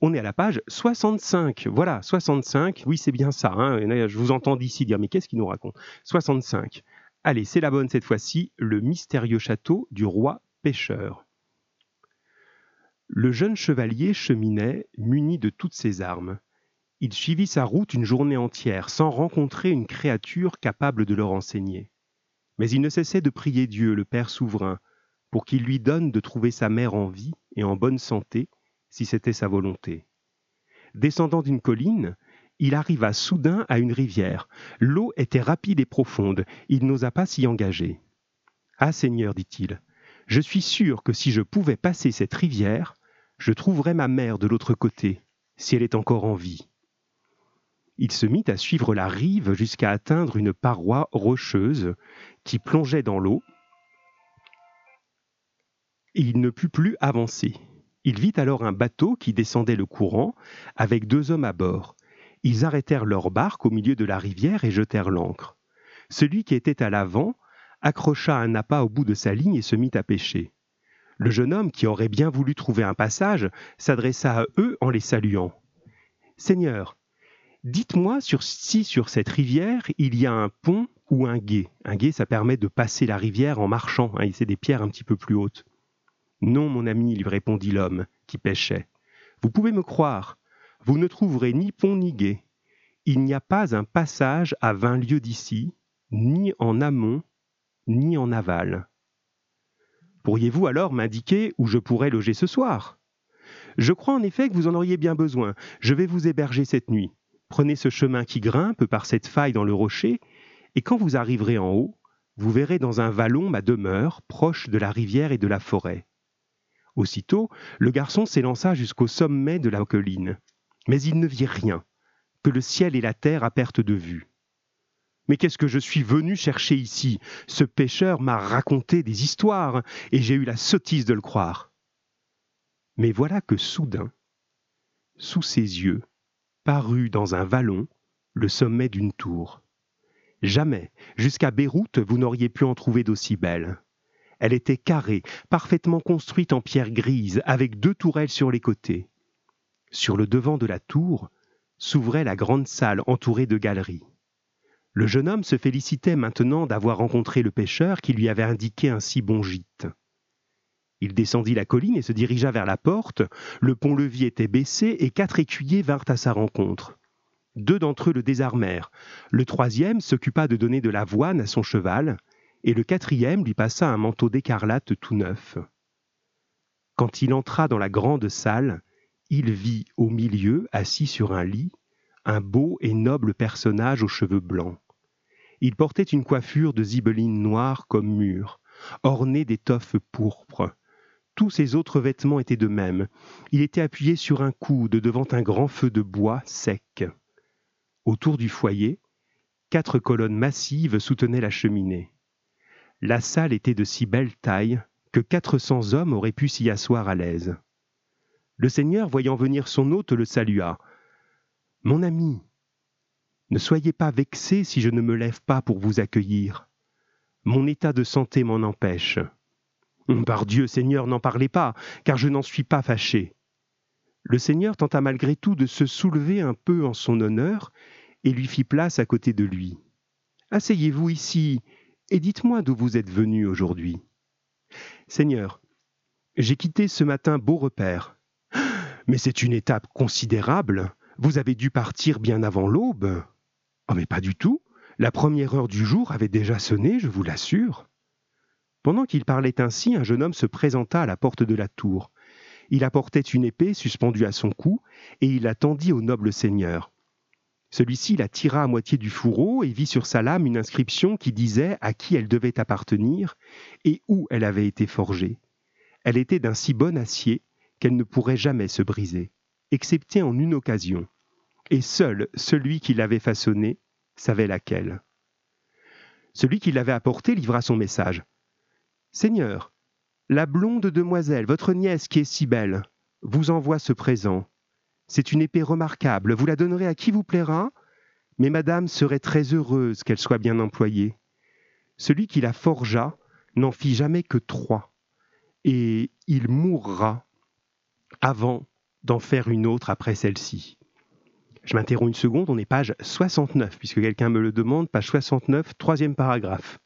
On est à la page 65. Voilà, 65. Oui, c'est bien ça. Hein. Je vous entends d'ici dire, mais qu'est-ce qu'il nous raconte? 65. Allez, c'est la bonne cette fois-ci. Le mystérieux château du roi pêcheur. Le jeune chevalier cheminait, muni de toutes ses armes. Il suivit sa route une journée entière, sans rencontrer une créature capable de le renseigner. Mais il ne cessait de prier Dieu, le Père souverain, pour qu'il lui donne de trouver sa mère en vie et en bonne santé, si c'était sa volonté. Descendant d'une colline, il arriva soudain à une rivière. L'eau était rapide et profonde, il n'osa pas s'y engager. Ah Seigneur, dit-il, je suis sûr que si je pouvais passer cette rivière, je trouverais ma mère de l'autre côté, si elle est encore en vie. Il se mit à suivre la rive jusqu'à atteindre une paroi rocheuse qui plongeait dans l'eau, il ne put plus avancer. Il vit alors un bateau qui descendait le courant, avec deux hommes à bord. Ils arrêtèrent leur barque au milieu de la rivière et jetèrent l'ancre. Celui qui était à l'avant accrocha un appât au bout de sa ligne et se mit à pêcher. Le jeune homme, qui aurait bien voulu trouver un passage, s'adressa à eux en les saluant. Seigneur, dites-moi si sur cette rivière il y a un pont ou un gué. Un gué, ça permet de passer la rivière en marchant, hein, c'est des pierres un petit peu plus hautes. Non, mon ami, lui répondit l'homme, qui pêchait. Vous pouvez me croire, vous ne trouverez ni pont ni gué. Il n'y a pas un passage à vingt lieues d'ici, ni en amont, ni en aval. Pourriez-vous alors m'indiquer où je pourrais loger ce soir? Je crois en effet que vous en auriez bien besoin. Je vais vous héberger cette nuit. Prenez ce chemin qui grimpe par cette faille dans le rocher, et quand vous arriverez en haut, vous verrez dans un vallon ma demeure, proche de la rivière et de la forêt. Aussitôt, le garçon s'élança jusqu'au sommet de la colline. Mais il ne vit rien, que le ciel et la terre à perte de vue. Mais qu'est-ce que je suis venu chercher ici? Ce pêcheur m'a raconté des histoires, et j'ai eu la sottise de le croire. Mais voilà que soudain, sous ses yeux, parut dans un vallon le sommet d'une tour. Jamais, jusqu'à Beyrouth, vous n'auriez pu en trouver d'aussi belle. Elle était carrée, parfaitement construite en pierre grise, avec deux tourelles sur les côtés. Sur le devant de la tour s'ouvrait la grande salle entourée de galeries. Le jeune homme se félicitait maintenant d'avoir rencontré le pêcheur qui lui avait indiqué un si bon gîte. Il descendit la colline et se dirigea vers la porte. Le pont-levis était baissé et quatre écuyers vinrent à sa rencontre. Deux d'entre eux le désarmèrent. Le troisième s'occupa de donner de l'avoine à son cheval et le quatrième lui passa un manteau d'écarlate tout neuf. Quand il entra dans la grande salle, il vit au milieu, assis sur un lit, un beau et noble personnage aux cheveux blancs. Il portait une coiffure de zibeline noire comme mûre, ornée d'étoffes pourpres. Tous ses autres vêtements étaient de même. Il était appuyé sur un coude devant un grand feu de bois sec. Autour du foyer, quatre colonnes massives soutenaient la cheminée. La salle était de si belle taille que quatre cents hommes auraient pu s'y asseoir à l'aise. Le Seigneur, voyant venir son hôte, le salua. Mon ami, ne soyez pas vexé si je ne me lève pas pour vous accueillir. Mon état de santé m'en empêche. Par Dieu, Seigneur, n'en parlez pas, car je n'en suis pas fâché. Le Seigneur tenta malgré tout de se soulever un peu en son honneur et lui fit place à côté de lui. Asseyez-vous ici et dites-moi d'où vous êtes venu aujourd'hui. Seigneur, j'ai quitté ce matin beau repère. Mais c'est une étape considérable. Vous avez dû partir bien avant l'aube. Oh, mais pas du tout. La première heure du jour avait déjà sonné, je vous l'assure. Pendant qu'il parlait ainsi, un jeune homme se présenta à la porte de la tour. Il apportait une épée suspendue à son cou, et il la tendit au noble seigneur. Celui-ci la tira à moitié du fourreau et vit sur sa lame une inscription qui disait à qui elle devait appartenir et où elle avait été forgée. Elle était d'un si bon acier qu'elle ne pourrait jamais se briser, excepté en une occasion, et seul celui qui l'avait façonnée savait laquelle. Celui qui l'avait apportée livra son message. Seigneur, la blonde demoiselle, votre nièce qui est si belle, vous envoie ce présent c'est une épée remarquable, vous la donnerez à qui vous plaira, mais madame serait très heureuse qu'elle soit bien employée. Celui qui la forgea n'en fit jamais que trois, et il mourra avant d'en faire une autre après celle-ci. Je m'interromps une seconde, on est page 69, puisque quelqu'un me le demande, page 69, troisième paragraphe.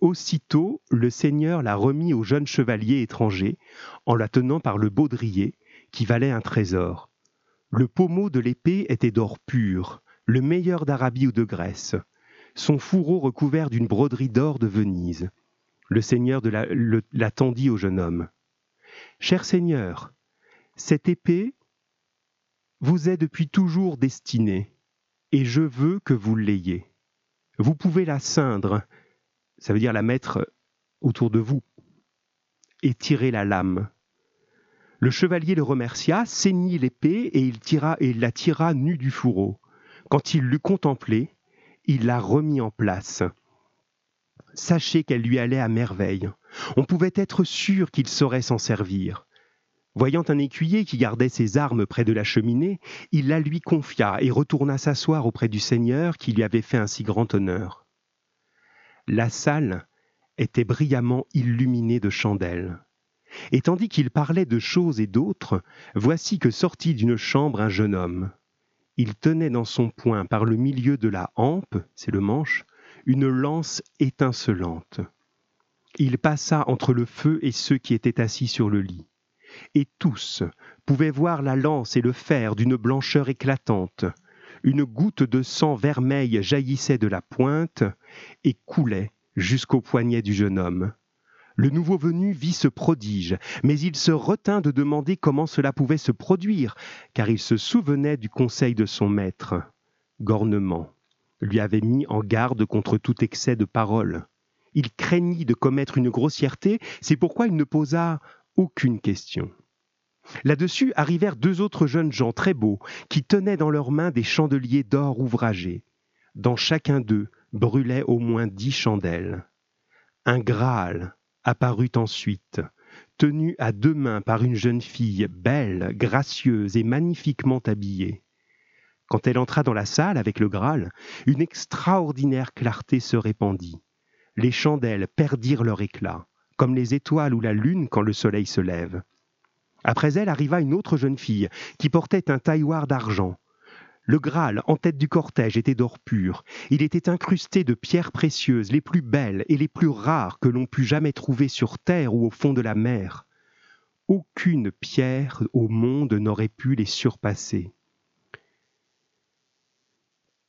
Aussitôt, le seigneur l'a remis au jeune chevalier étranger, en la tenant par le baudrier, qui valait un trésor. Le pommeau de l'épée était d'or pur, le meilleur d'Arabie ou de Grèce, son fourreau recouvert d'une broderie d'or de Venise. Le seigneur de au jeune homme. Cher seigneur, cette épée vous est depuis toujours destinée, et je veux que vous l'ayez. Vous pouvez la ceindre, ça veut dire la mettre autour de vous, et tirer la lame. Le chevalier le remercia, saignit l'épée, et il, et la tira nue du fourreau. Quand il l'eut contemplée, il la remit en place. Sachez qu'elle lui allait à merveille. On pouvait être sûr qu'il saurait s'en servir. Voyant un écuyer qui gardait ses armes près de la cheminée, il la lui confia et retourna s'asseoir auprès du Seigneur qui lui avait fait un si grand honneur. La salle était brillamment illuminée de chandelles. Et tandis qu'il parlait de choses et d'autres, voici que sortit d'une chambre un jeune homme. Il tenait dans son poing, par le milieu de la hampe, c'est le manche, une lance étincelante. Il passa entre le feu et ceux qui étaient assis sur le lit et tous pouvaient voir la lance et le fer d'une blancheur éclatante. Une goutte de sang vermeil jaillissait de la pointe et coulait jusqu'au poignet du jeune homme. Le nouveau venu vit ce prodige, mais il se retint de demander comment cela pouvait se produire, car il se souvenait du conseil de son maître. Gornement lui avait mis en garde contre tout excès de parole. Il craignit de commettre une grossièreté, c'est pourquoi il ne posa aucune question. Là-dessus arrivèrent deux autres jeunes gens très beaux, qui tenaient dans leurs mains des chandeliers d'or ouvragés. Dans chacun d'eux brûlaient au moins dix chandelles. Un Graal apparut ensuite, tenu à deux mains par une jeune fille belle, gracieuse et magnifiquement habillée. Quand elle entra dans la salle avec le Graal, une extraordinaire clarté se répandit. Les chandelles perdirent leur éclat comme les étoiles ou la lune quand le soleil se lève. Après elle arriva une autre jeune fille, qui portait un tailloir d'argent. Le Graal, en tête du cortège, était d'or pur. Il était incrusté de pierres précieuses, les plus belles et les plus rares que l'on put jamais trouver sur terre ou au fond de la mer. Aucune pierre au monde n'aurait pu les surpasser.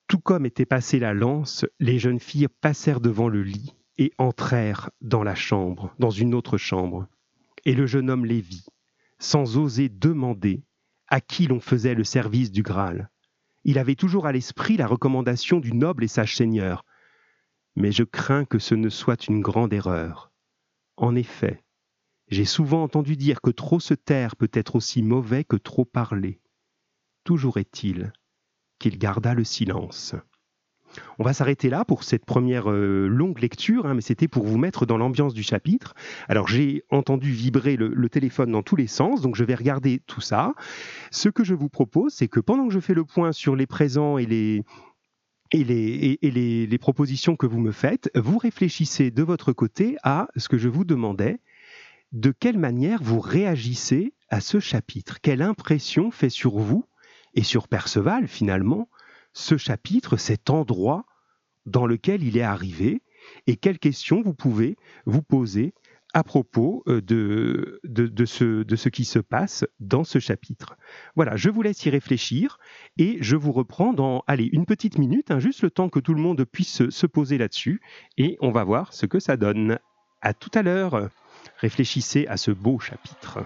Tout comme était passée la lance, les jeunes filles passèrent devant le lit, et entrèrent dans la chambre, dans une autre chambre. Et le jeune homme les vit, sans oser demander à qui l'on faisait le service du Graal. Il avait toujours à l'esprit la recommandation du noble et sage seigneur. Mais je crains que ce ne soit une grande erreur. En effet, j'ai souvent entendu dire que trop se taire peut être aussi mauvais que trop parler. Toujours est-il qu'il garda le silence. On va s'arrêter là pour cette première euh, longue lecture, hein, mais c'était pour vous mettre dans l'ambiance du chapitre. Alors j'ai entendu vibrer le, téléphone dans tous les sens, donc je vais regarder tout ça. Ce que je vous propose, c'est que pendant que je fais le point sur les présents et les, et, les, les, propositions que vous me faites, vous réfléchissez de votre côté à ce que je vous demandais, de quelle manière vous réagissez à ce chapitre, quelle impression fait sur vous et sur Perceval finalement ce chapitre, cet endroit dans lequel il est arrivé, et quelles questions vous pouvez vous poser à propos euh, de, ce qui se passe dans ce chapitre. Voilà, je vous laisse y réfléchir et je vous reprends dans, allez, une petite minute, hein, juste le temps que tout le monde puisse se poser là-dessus, et on va voir ce que ça donne. À tout à l'heure. Réfléchissez à ce beau chapitre.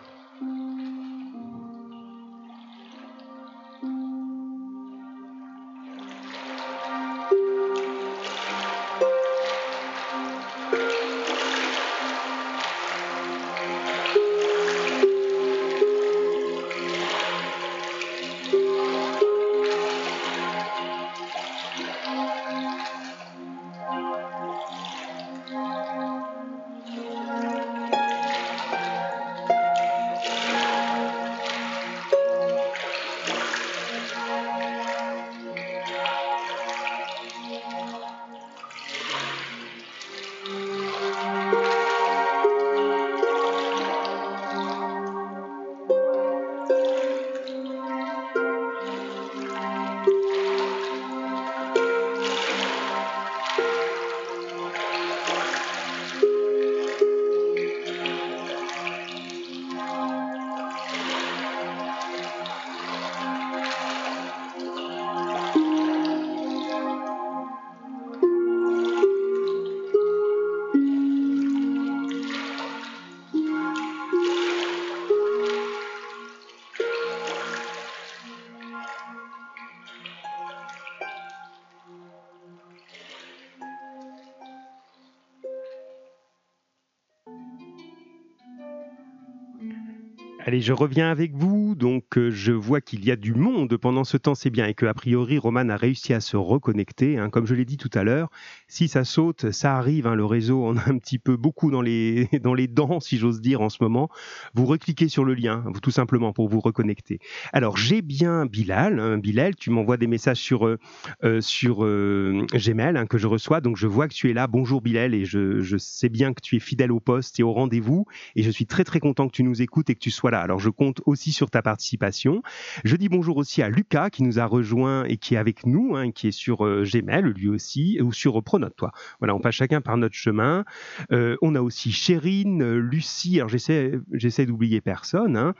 Allez, je reviens avec vous. Donc, euh, je vois qu'il y a du monde pendant ce temps, c'est bien, et que a priori, Roman a réussi à se reconnecter. Hein. Comme je l'ai dit tout à l'heure, si ça saute, ça arrive. Hein. le réseau en a un petit peu beaucoup dans les dans les dents, si j'ose dire, en ce moment. Vous recliquez sur le lien, tout simplement pour vous reconnecter. Alors, j'ai bien Bilal. Hein. Bilal, tu m'envoies des messages sur euh, euh, sur Gmail que je reçois. Donc, je vois que tu es là. Bonjour Bilal, et je, je sais bien que tu es fidèle au poste et au rendez-vous. Et je suis très très content que tu nous écoutes et que tu sois alors je compte aussi sur ta participation. Je dis bonjour aussi à Lucas qui nous a rejoint et qui est avec nous, hein, qui est sur euh, Gmail lui aussi, ou sur Pronote, toi. Voilà, on passe chacun par notre chemin. Euh, on a aussi Chérine, Lucie, alors j'essaie, d'oublier personne. Hein.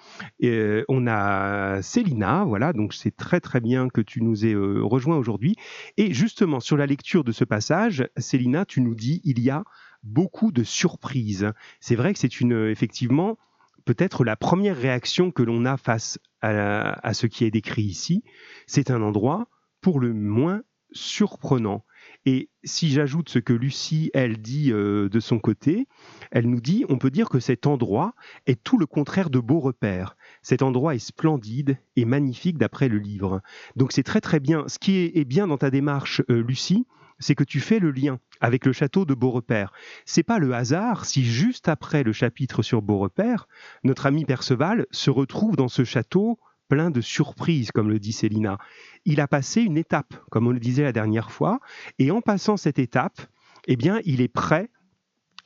Euh, on a Célina, voilà, donc c'est très très bien que tu nous aies rejoint aujourd'hui. Et justement, sur la lecture de ce passage, Célina, tu nous dis, il y a beaucoup de surprises. C'est vrai que c'est une, effectivement, peut-être la première réaction que l'on a face à, ce qui est décrit ici, c'est un endroit pour le moins surprenant. Et si j'ajoute ce que Lucie, elle, dit euh, de son côté, elle nous dit, on peut dire que cet endroit est tout le contraire de beau repère. Cet endroit est splendide et magnifique d'après le livre. Donc c'est très très bien. Ce qui est, bien dans ta démarche, euh, Lucie, c'est que tu fais le lien avec le château de Beaurepaire. C'est pas le hasard si juste après le chapitre sur Beaurepaire, notre ami Perceval se retrouve dans ce château plein de surprises, comme le dit Célina. Il a passé une étape, comme on le disait la dernière fois, et en passant cette étape, eh bien, il est prêt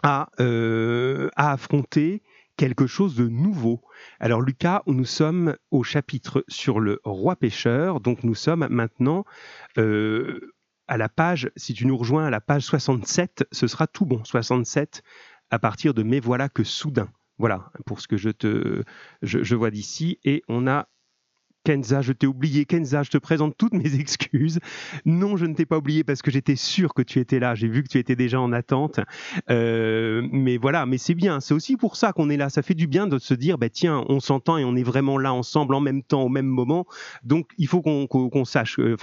à, euh, affronter quelque chose de nouveau. Alors Lucas, nous sommes au chapitre sur le roi pêcheur, donc nous sommes maintenant euh, à la page, si tu nous rejoins à la page 67, ce sera tout bon. 67 à partir de Mais voilà que soudain. Voilà, pour ce que je te je, vois d'ici. Et on a Kenza, je t'ai oublié. Kenza, je te présente toutes mes excuses. Non, je ne t'ai pas oublié parce que j'étais sûr que tu étais là. J'ai vu que tu étais déjà en attente. Euh, mais voilà, mais c'est bien. C'est aussi pour ça qu'on est là. Ça fait du bien de se dire, bah, tiens, on s'entend et on est vraiment là ensemble en même temps, au même moment. Donc, il faut qu'on sache. Euh,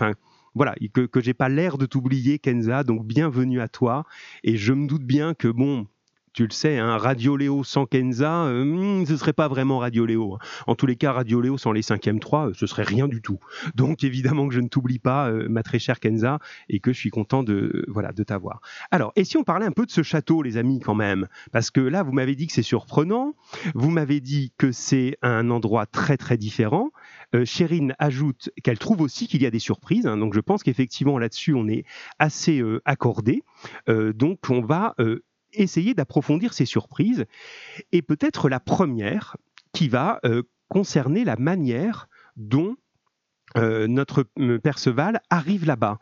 voilà, que, que j'ai pas l'air de t'oublier, Kenza. Donc bienvenue à toi. Et je me doute bien que bon, tu le sais, hein, Radio Léo sans Kenza, euh, hmm, ce serait pas vraiment Radio Léo. Hein. En tous les cas, Radio Léo sans les 5e 3, ce serait rien du tout. Donc évidemment que je ne t'oublie pas, euh, ma très chère Kenza, et que je suis content de voilà de t'avoir. Alors, et si on parlait un peu de ce château, les amis, quand même, parce que là, vous m'avez dit que c'est surprenant, vous m'avez dit que c'est un endroit très très différent. Euh, Chérine ajoute qu'elle trouve aussi qu'il y a des surprises. Hein. donc je pense qu'effectivement là-dessus on est assez euh, accordé. Euh, donc on va essayer d'approfondir ces surprises. Et peut-être la première qui va concerner la manière dont notre Perceval arrive là-bas.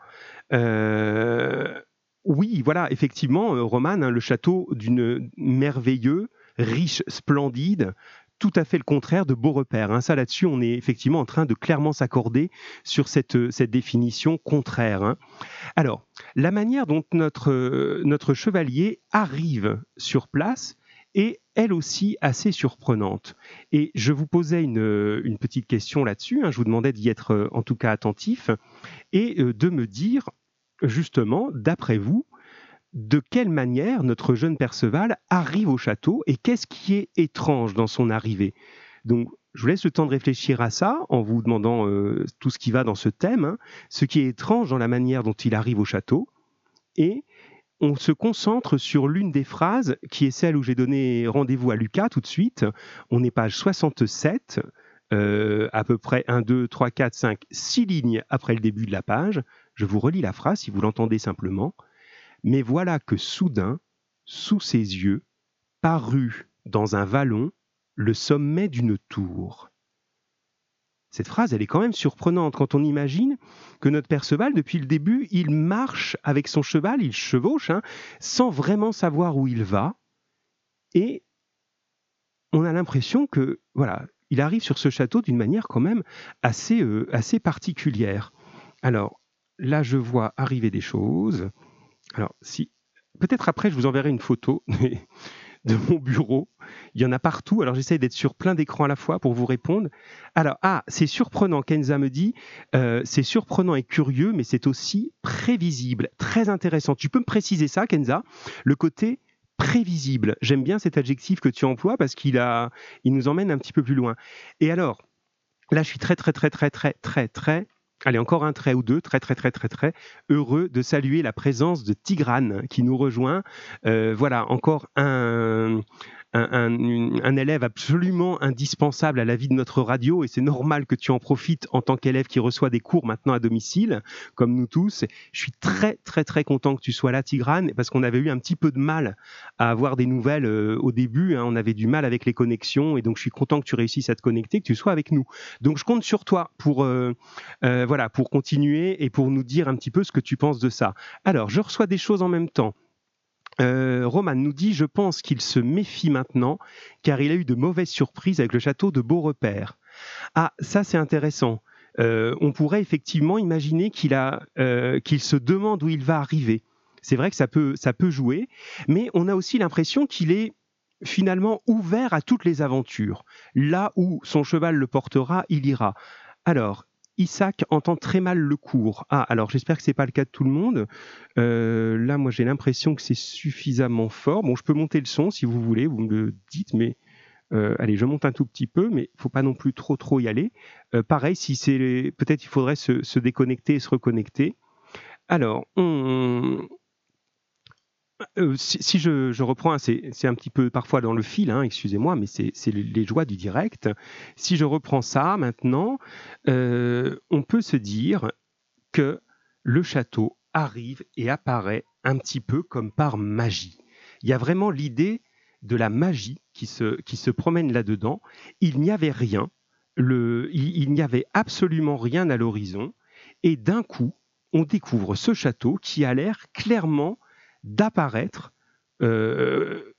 oui, voilà, effectivement, Roman, hein, le château d'une merveilleux, riche, splendide, tout à fait le contraire de beau repère. Hein. Ça, là-dessus, on est effectivement en train de clairement s'accorder sur cette, cette définition contraire. Hein. Alors, la manière dont notre, notre chevalier arrive sur place est elle aussi assez surprenante. Et je vous posais une, une petite question là-dessus, hein. je vous demandais d'y être en tout cas attentif, et euh, de me dire justement, d'après vous, de quelle manière notre jeune Perceval arrive au château et qu'est-ce qui est étrange dans son arrivée? Donc, je vous laisse le temps de réfléchir à ça en vous demandant euh, tout ce qui va dans ce thème, hein. ce qui est étrange dans la manière dont il arrive au château. Et on se concentre sur l'une des phrases qui est celle où j'ai donné rendez-vous à Lucas tout de suite. On est page 67, euh, à peu près 1, 2, 3, 4, 5, 6 lignes après le début de la page. Je vous relis la phrase si vous l'entendez simplement. Mais voilà que soudain, sous ses yeux, parut dans un vallon le sommet d'une tour. Cette phrase, elle est quand même surprenante quand on imagine que notre Perceval, depuis le début, il marche avec son cheval, il chevauche, hein, sans vraiment savoir où il va. Et on a l'impression que, voilà, il arrive sur ce château d'une manière quand même assez, euh, assez particulière. Alors, là, je vois arriver des choses. Alors, si peut-être après, je vous enverrai une photo de mon bureau. Il y en a partout. Alors, j'essaye d'être sur plein d'écrans à la fois pour vous répondre. Alors, ah, c'est surprenant. Kenza me dit, euh, c'est surprenant et curieux, mais c'est aussi prévisible, très intéressant. Tu peux me préciser ça, Kenza? Le côté prévisible. J'aime bien cet adjectif que tu emploies parce qu'il a, il nous emmène un petit peu plus loin. Et alors, là, je suis très, très, très, très, très, très, très, allez, encore un trait ou deux, très, très, très, très, très, heureux de saluer la présence de Tigrane qui nous rejoint. Euh, voilà, encore un, un, élève absolument indispensable à la vie de notre radio et c'est normal que tu en profites en tant qu'élève qui reçoit des cours maintenant à domicile, comme nous tous. Je suis très très très content que tu sois là, Tigrane, parce qu'on avait eu un petit peu de mal à avoir des nouvelles euh, au début. Hein. on avait du mal avec les connexions et donc je suis content que tu réussisses à te connecter, que tu sois avec nous. Donc je compte sur toi pour euh, euh, voilà pour continuer et pour nous dire un petit peu ce que tu penses de ça. Alors je reçois des choses en même temps. Euh, Roman nous dit Je pense qu'il se méfie maintenant, car il a eu de mauvaises surprises avec le château de Beaurepaire. Ah, ça c'est intéressant. Euh, on pourrait effectivement imaginer qu'il euh, qu'il se demande où il va arriver. C'est vrai que ça peut, ça peut jouer, mais on a aussi l'impression qu'il est finalement ouvert à toutes les aventures. Là où son cheval le portera, il ira. Alors, Isaac entend très mal le cours. Ah, alors j'espère que c'est pas le cas de tout le monde. Euh, là, moi, j'ai l'impression que c'est suffisamment fort. Bon, je peux monter le son si vous voulez, vous me le dites, mais euh, allez, je monte un tout petit peu, mais il faut pas non plus trop trop y aller. Euh, pareil, si c'est peut-être il faudrait se, se, déconnecter et se reconnecter. Alors, on, euh, si, je, reprends, c'est un petit peu parfois dans le fil, hein, excusez-moi, mais c'est les joies du direct. Si je reprends ça maintenant, euh, on peut se dire que le château arrive et apparaît un petit peu comme par magie. Il y a vraiment l'idée de la magie qui se, qui se promène là-dedans. Il n'y avait rien, le, il n'y avait absolument rien à l'horizon, et d'un coup, on découvre ce château qui a l'air clairement d'apparaître euh,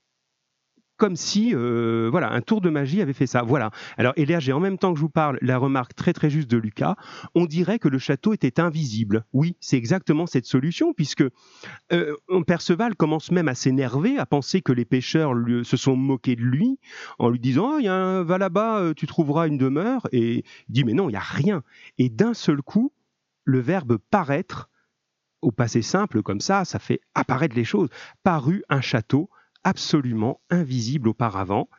comme si euh, voilà un tour de magie avait fait ça. Voilà. Alors et j'ai en même temps que je vous parle la remarque très très juste de Lucas. On dirait que le château était invisible. Oui, c'est exactement cette solution puisque euh, Perceval commence même à s'énerver, à penser que les pêcheurs se sont moqués de lui en lui disant oh, y a un, va là-bas, tu trouveras une demeure et il dit mais non il y a rien. Et d'un seul coup le verbe paraître au passé simple comme ça, ça fait apparaître les choses. Paru un château absolument invisible auparavant.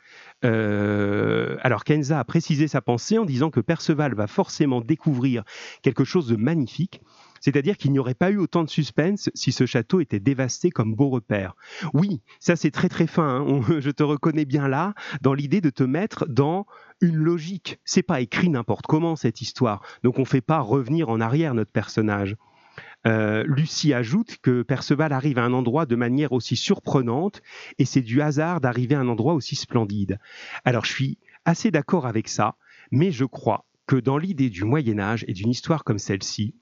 Euh, alors Kenza a précisé sa pensée en disant que Perceval va forcément découvrir quelque chose de magnifique. C'est-à-dire qu'il n'y aurait pas eu autant de suspense si ce château était dévasté comme beau repère. Oui, ça c'est très très fin. Hein. je te reconnais bien là dans l'idée de te mettre dans une logique. C'est pas écrit n'importe comment cette histoire. Donc on fait pas revenir en arrière notre personnage. Euh, Lucie ajoute que Perceval arrive à un endroit de manière aussi surprenante et c'est du hasard d'arriver à un endroit aussi splendide. Alors je suis assez d'accord avec ça, mais je crois que dans l'idée du Moyen Âge et d'une histoire comme celle-ci,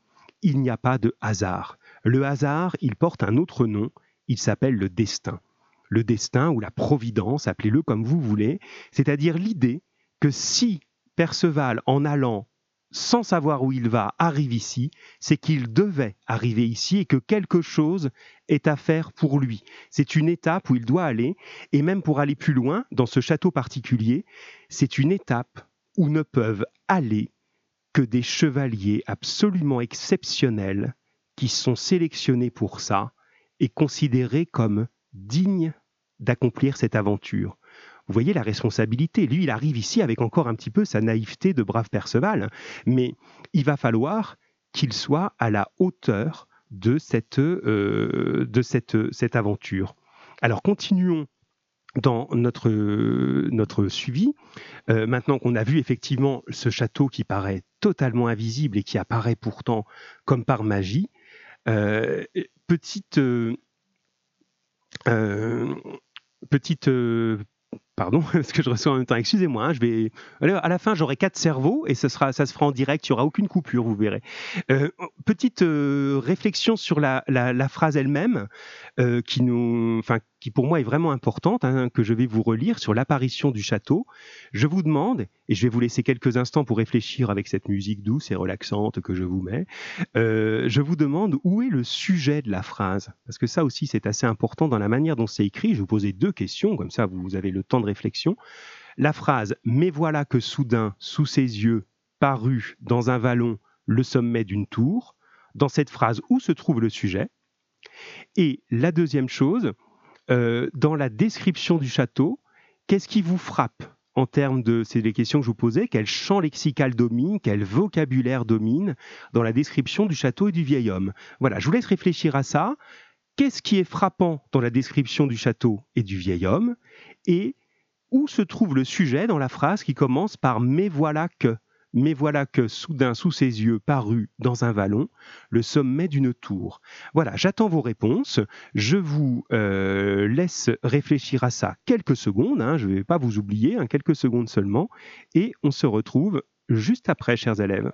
il n'y a pas de hasard. Le hasard, il porte un autre nom, il s'appelle le destin. Le destin ou la providence, appelez-le comme vous voulez, c'est-à-dire l'idée que si Perceval, en allant sans savoir où il va, arrive ici, c'est qu'il devait arriver ici et que quelque chose est à faire pour lui. C'est une étape où il doit aller, et même pour aller plus loin, dans ce château particulier, c'est une étape où ne peuvent aller que des chevaliers absolument exceptionnels qui sont sélectionnés pour ça et considérés comme dignes d'accomplir cette aventure. Vous voyez la responsabilité. Lui, il arrive ici avec encore un petit peu sa naïveté de brave Perceval, mais il va falloir qu'il soit à la hauteur de cette, euh, aventure. Alors continuons dans notre, notre suivi, euh, maintenant qu'on a vu effectivement ce château qui paraît totalement invisible et qui apparaît pourtant comme par magie, euh, petite, petite Pardon, parce que je reçois en même temps. Excusez-moi, hein, je vais. À la fin, j'aurai quatre cerveaux et ça, se fera en direct. Il n'y aura aucune coupure, vous verrez. Euh, petite euh, réflexion sur la, phrase elle-même, euh, qui pour moi est vraiment importante, hein, que je vais vous relire sur l'apparition du château. Je vous demande, et je vais vous laisser quelques instants pour réfléchir avec cette musique douce et relaxante que je vous mets, je vous demande où est le sujet de la phrase? Parce que ça aussi, c'est assez important dans la manière dont c'est écrit. Je vous poser deux questions, comme ça vous avez le temps de réflexion. La phrase Mais voilà que soudain, sous ses yeux, parut dans un vallon le sommet d'une tour. Dans cette phrase, où se trouve le sujet? Et la deuxième chose, euh, dans la description du château, qu'est-ce qui vous frappe en termes de, c'est les questions que je vous posais, quel champ lexical domine, quel vocabulaire domine dans la description du château et du vieil homme? Voilà, je vous laisse réfléchir à ça. Qu'est-ce qui est frappant dans la description du château et du vieil homme? Et où se trouve le sujet dans la phrase qui commence par Mais voilà que mais voilà que soudain sous ses yeux parut dans un vallon le sommet d'une tour. Voilà, j'attends vos réponses. Je vous euh, laisse réfléchir à ça quelques secondes. Hein, je ne vais pas vous oublier, hein, quelques secondes seulement. Et on se retrouve juste après, chers élèves.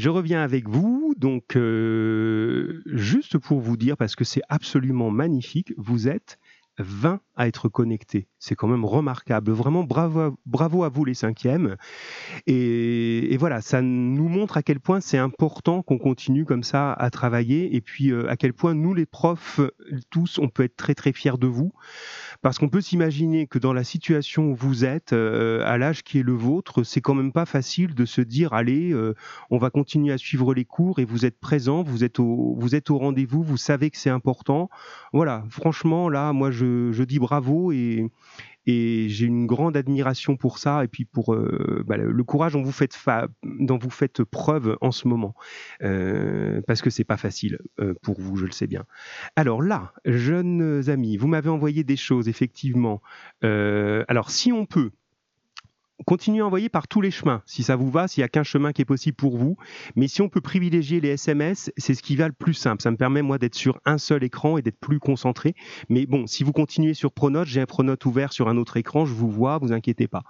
Je reviens avec vous. Donc, euh, juste pour vous dire, parce que c'est absolument magnifique, vous êtes 20 à être connectés. C'est quand même remarquable. Vraiment, bravo à, vous les cinquièmes. Et, voilà, ça nous montre à quel point c'est important qu'on continue comme ça à travailler et puis euh, à quel point nous, les profs, tous, on peut être très très fiers de vous. Parce qu'on peut s'imaginer que dans la situation où vous êtes, euh, à l'âge qui est le vôtre, c'est quand même pas facile de se dire allez, euh, on va continuer à suivre les cours et vous êtes présent, vous êtes au, rendez-vous, vous savez que c'est important. Voilà, franchement, là, moi, je dis bravo et, et j'ai une grande admiration pour ça et puis pour euh, bah, le courage dont vous faites, preuve en ce moment. Euh, parce que c'est pas facile euh, pour vous, je le sais bien. Alors là, jeunes amis, vous m'avez envoyé des choses, effectivement. alors si on peut, continuez à envoyer par tous les chemins, si ça vous va, s'il n'y a qu'un chemin qui est possible pour vous. Mais si on peut privilégier les SMS, c'est ce qui va le plus simple. Ça me permet, moi, d'être sur un seul écran et d'être plus concentré. Mais bon, si vous continuez sur Pronote, j'ai un Pronote ouvert sur un autre écran, je vous vois, vous inquiétez pas.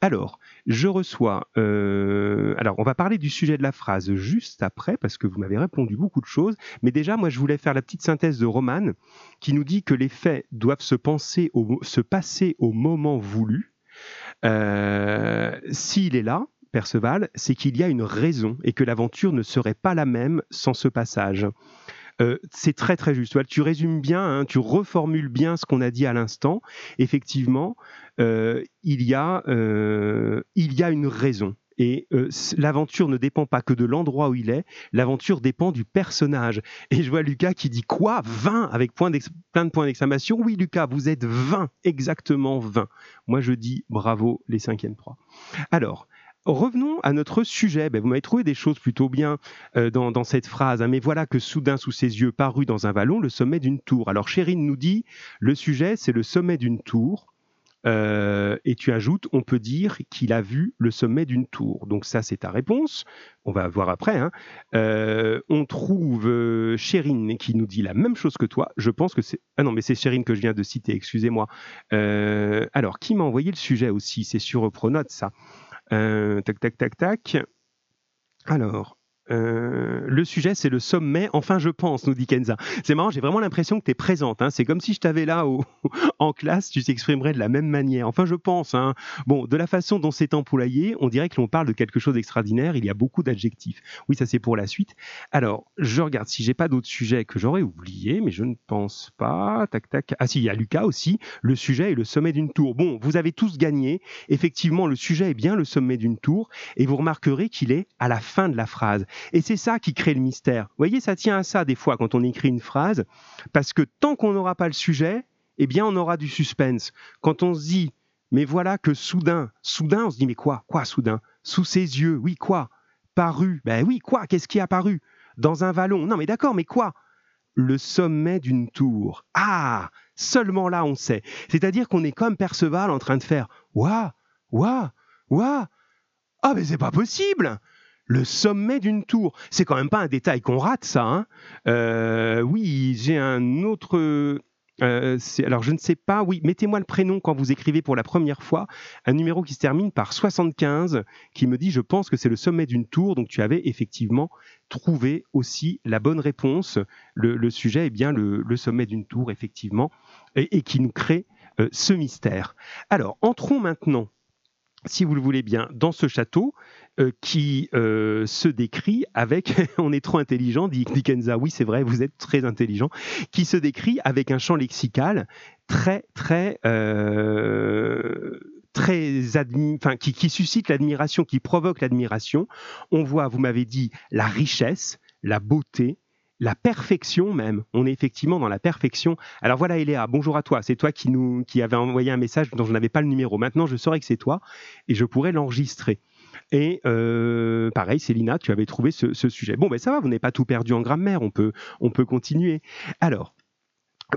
Alors, je reçois... Euh, alors, on va parler du sujet de la phrase juste après, parce que vous m'avez répondu beaucoup de choses. Mais déjà, moi, je voulais faire la petite synthèse de Roman, qui nous dit que les faits doivent se, penser se passer au moment voulu s'il est là, Perceval, c'est qu'il y a une raison et que l'aventure ne serait pas la même sans ce passage. Euh, c'est très très juste. Tu résumes bien, hein, tu reformules bien ce qu'on a dit à l'instant. Effectivement, euh, il, y a, il y a une raison. Et euh, l'aventure ne dépend pas que de l'endroit où il est, l'aventure dépend du personnage. Et je vois Lucas qui dit quoi? 20 avec plein de points d'exclamation. Oui, Lucas, vous êtes 20, exactement 20. Moi, je dis bravo les cinquièmes 3. Alors, Revenons à notre sujet. Ben, vous m'avez trouvé des choses plutôt bien euh, dans, cette phrase. Hein. mais voilà que soudain, sous ses yeux, parut dans un vallon le sommet d'une tour. Alors, Chérine nous dit le sujet, c'est le sommet d'une tour. Euh, et tu ajoutes, on peut dire qu'il a vu le sommet d'une tour. Donc ça, c'est ta réponse. On va voir après. Hein. Euh, on trouve euh, qui nous dit la même chose que toi. Je pense que c'est... Ah non, mais c'est Chérine que je viens de citer, excusez-moi. Euh, alors, qui m'a envoyé le sujet aussi? C'est sur Pronote, ça. tac, tac, tac, tac. Alors, Euh, le sujet, c'est le sommet. Enfin, je pense, nous dit Kenza. C'est marrant, j'ai vraiment l'impression que tu es présente. Hein. C'est comme si je t'avais là en classe, tu t'exprimerais de la même manière. Enfin, je pense. Hein. Bon, de la façon dont c'est employé, on dirait que l'on parle de quelque chose d'extraordinaire. Il y a beaucoup d'adjectifs. Oui, ça c'est pour la suite. Alors, je regarde si j'ai pas d'autres sujets que j'aurais oubliés, mais je ne pense pas. Tac, tac. Ah si, il y a Lucas aussi. Le sujet est le sommet d'une tour. Bon, vous avez tous gagné. Effectivement, le sujet est bien le sommet d'une tour. Et vous remarquerez qu'il est à la fin de la phrase. Et c'est ça qui crée le mystère. Vous voyez, ça tient à ça des fois quand on écrit une phrase, parce que tant qu'on n'aura pas le sujet, eh bien on aura du suspense. Quand on se dit, mais voilà que soudain, soudain, on se dit, mais quoi, quoi soudain? Sous ses yeux, oui, quoi? Paru, ben oui, quoi Qu'est-ce qui est apparu Dans un vallon, non mais d'accord, mais quoi? Le sommet d'une tour. Ah Seulement là on sait. C'est-à-dire qu'on est comme Perceval en train de faire, ouah, ouah, ouah, ah mais c'est pas possible le sommet d'une tour. C'est quand même pas un détail qu'on rate, ça. Hein. Euh, oui, j'ai un autre. Euh, alors je ne sais pas, oui, mettez-moi le prénom quand vous écrivez pour la première fois, un numéro qui se termine par 75 qui me dit je pense que c'est le sommet d'une tour, donc tu avais effectivement trouvé aussi la bonne réponse. Le, sujet est bien le, sommet d'une tour, effectivement, et, qui nous crée euh, ce mystère. Alors entrons maintenant si vous le voulez bien, dans ce château euh, qui euh, se décrit avec, on est trop intelligent, dit, Kenza, oui c'est vrai, vous êtes très intelligent, qui se décrit avec un champ lexical très, très... Euh, très qui suscite l'admiration, qui provoque l'admiration. On voit, vous m'avez dit, la richesse, la beauté, la perfection même. On est effectivement dans la perfection. Alors voilà, Eléa, bonjour à toi. C'est toi qui nous qui avait envoyé un message dont je n'avais pas le numéro. Maintenant, je saurais que c'est toi et je pourrais l'enregistrer. Et euh, pareil, Célina, tu avais trouvé ce, sujet. Bon, ben ça va, vous n'avez pas tout perdu en grammaire. On peut on peut continuer. Alors,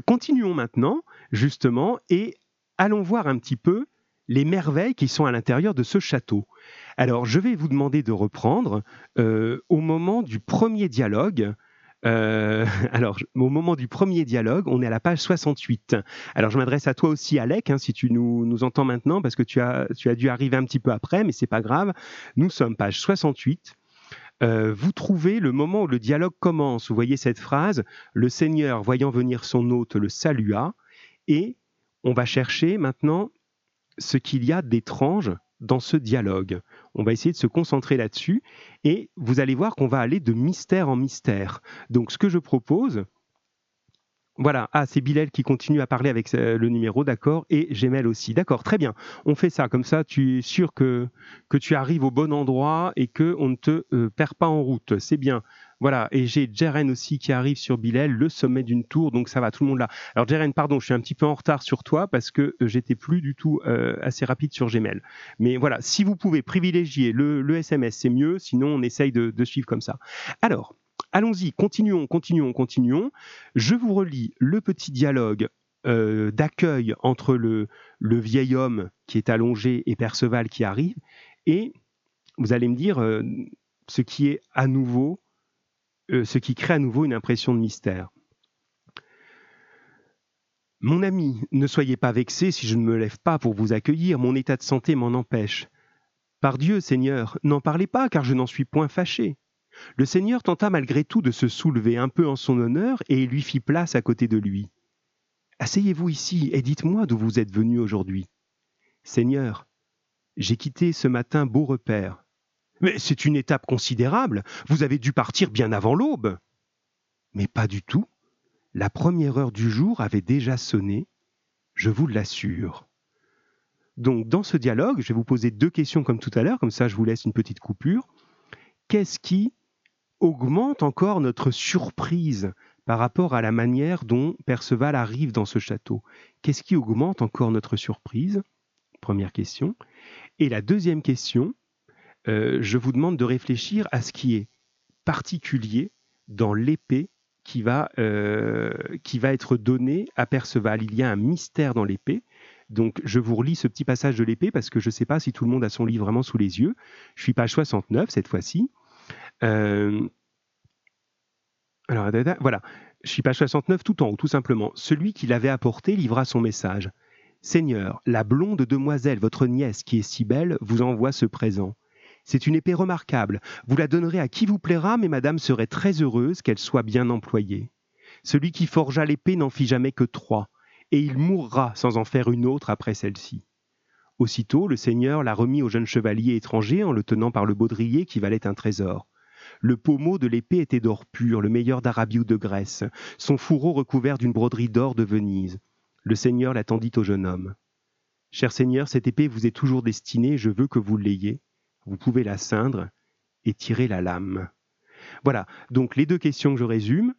continuons maintenant justement et allons voir un petit peu les merveilles qui sont à l'intérieur de ce château. Alors, je vais vous demander de reprendre euh, au moment du premier dialogue euh, alors, au moment du premier dialogue, on est à la page 68. Alors, je m'adresse à toi aussi, Alec, hein, si tu nous, nous, entends maintenant, parce que tu as, tu as dû arriver un petit peu après, mais c'est pas grave. Nous sommes page 68. Euh, vous trouvez le moment où le dialogue commence. Vous voyez cette phrase Le Seigneur, voyant venir son hôte, le salua. Et on va chercher maintenant ce qu'il y a d'étrange dans ce dialogue. On va essayer de se concentrer là-dessus et vous allez voir qu'on va aller de mystère en mystère. Donc ce que je propose, voilà, ah, c'est Bilal qui continue à parler avec euh, le numéro, d'accord, et Gemel aussi. D'accord, très bien. On fait ça, comme ça tu es sûr que, que tu arrives au bon endroit et qu'on ne te euh, perd pas en route. C'est bien. Voilà, et j'ai Jeren aussi qui arrive sur Bilal, le sommet d'une tour, donc ça va, tout le monde là. Alors Jeren, pardon, je suis un petit peu en retard sur toi parce que euh, j'étais plus du tout euh, assez rapide sur Gmail. Mais voilà, si vous pouvez privilégier le, SMS, c'est mieux, sinon on essaye de, suivre comme ça. Alors, allons-y, continuons, continuons, continuons. Je vous relis le petit dialogue euh, d'accueil entre le, le, vieil homme qui est allongé et Perceval qui arrive, et vous allez me dire ce qui est à nouveau ce qui crée à nouveau une impression de mystère. Mon ami, ne soyez pas vexé si je ne me lève pas pour vous accueillir, mon état de santé m'en empêche. Par Dieu, Seigneur, n'en parlez pas, car je n'en suis point fâché. Le Seigneur tenta malgré tout de se soulever un peu en son honneur, et il lui fit place à côté de lui. Asseyez-vous ici et dites-moi d'où vous êtes venu aujourd'hui. Seigneur, j'ai quitté ce matin beau repère. Mais c'est une étape considérable. Vous avez dû partir bien avant l'aube. Mais pas du tout. La première heure du jour avait déjà sonné, je vous l'assure. Donc dans ce dialogue, je vais vous poser deux questions comme tout à l'heure, comme ça je vous laisse une petite coupure. Qu'est-ce qui augmente encore notre surprise par rapport à la manière dont Perceval arrive dans ce château? Qu'est-ce qui augmente encore notre surprise? Première question. Et la deuxième question, euh, je vous demande de réfléchir à ce qui est particulier dans l'épée qui va, euh, qui va être donnée à Perceval. Il y a un mystère dans l'épée. Donc, je vous relis ce petit passage de l'épée parce que je ne sais pas si tout le monde a son livre vraiment sous les yeux. Je suis page 69 cette fois-ci. Euh, alors, voilà. Je suis page 69 tout en haut, tout simplement. Celui qui l'avait apporté livra son message. Seigneur, la blonde demoiselle, votre nièce, qui est si belle, vous envoie ce présent. C'est une épée remarquable. Vous la donnerez à qui vous plaira, mais madame serait très heureuse qu'elle soit bien employée. Celui qui forgea l'épée n'en fit jamais que trois, et il mourra sans en faire une autre après celle-ci. Aussitôt, le seigneur la remit au jeune chevalier étranger en le tenant par le baudrier qui valait un trésor. Le pommeau de l'épée était d'or pur, le meilleur d'Arabie ou de Grèce, son fourreau recouvert d'une broderie d'or de Venise. Le seigneur la tendit au jeune homme. Cher seigneur, cette épée vous est toujours destinée, je veux que vous l'ayez. Vous pouvez la ceindre et tirer la lame. Voilà, donc les deux questions que je résume.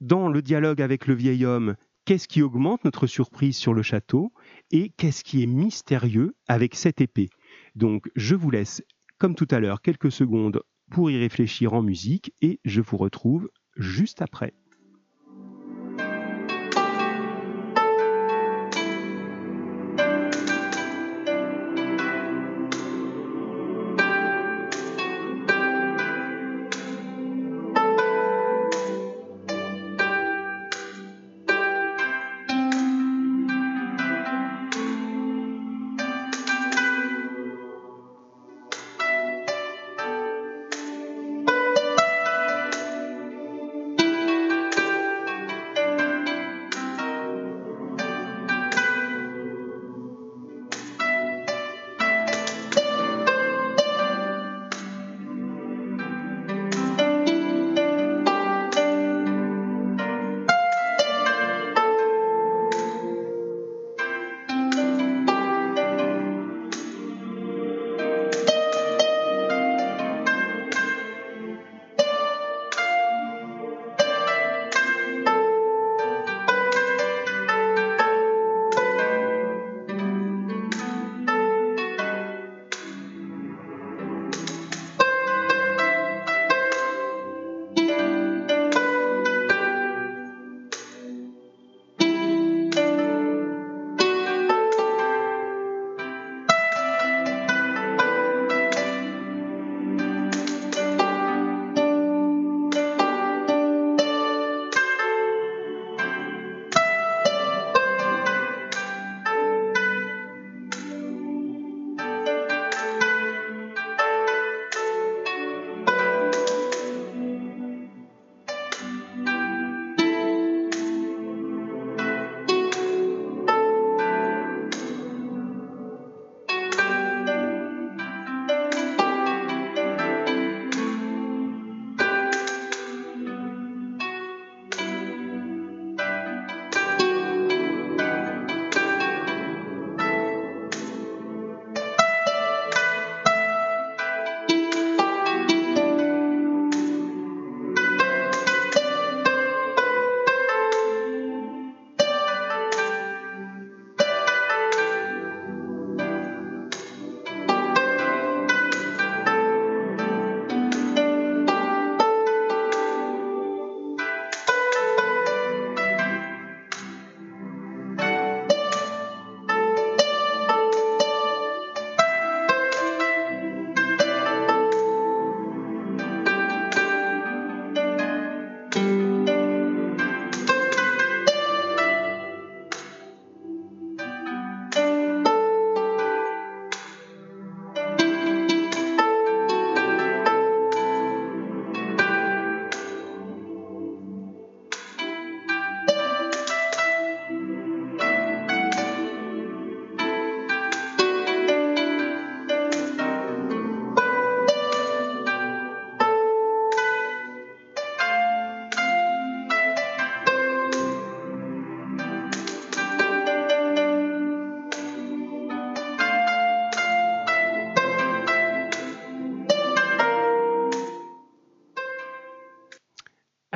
Dans le dialogue avec le vieil homme, qu'est-ce qui augmente notre surprise sur le château et qu'est-ce qui est mystérieux avec cette épée? Donc je vous laisse, comme tout à l'heure, quelques secondes pour y réfléchir en musique et je vous retrouve juste après.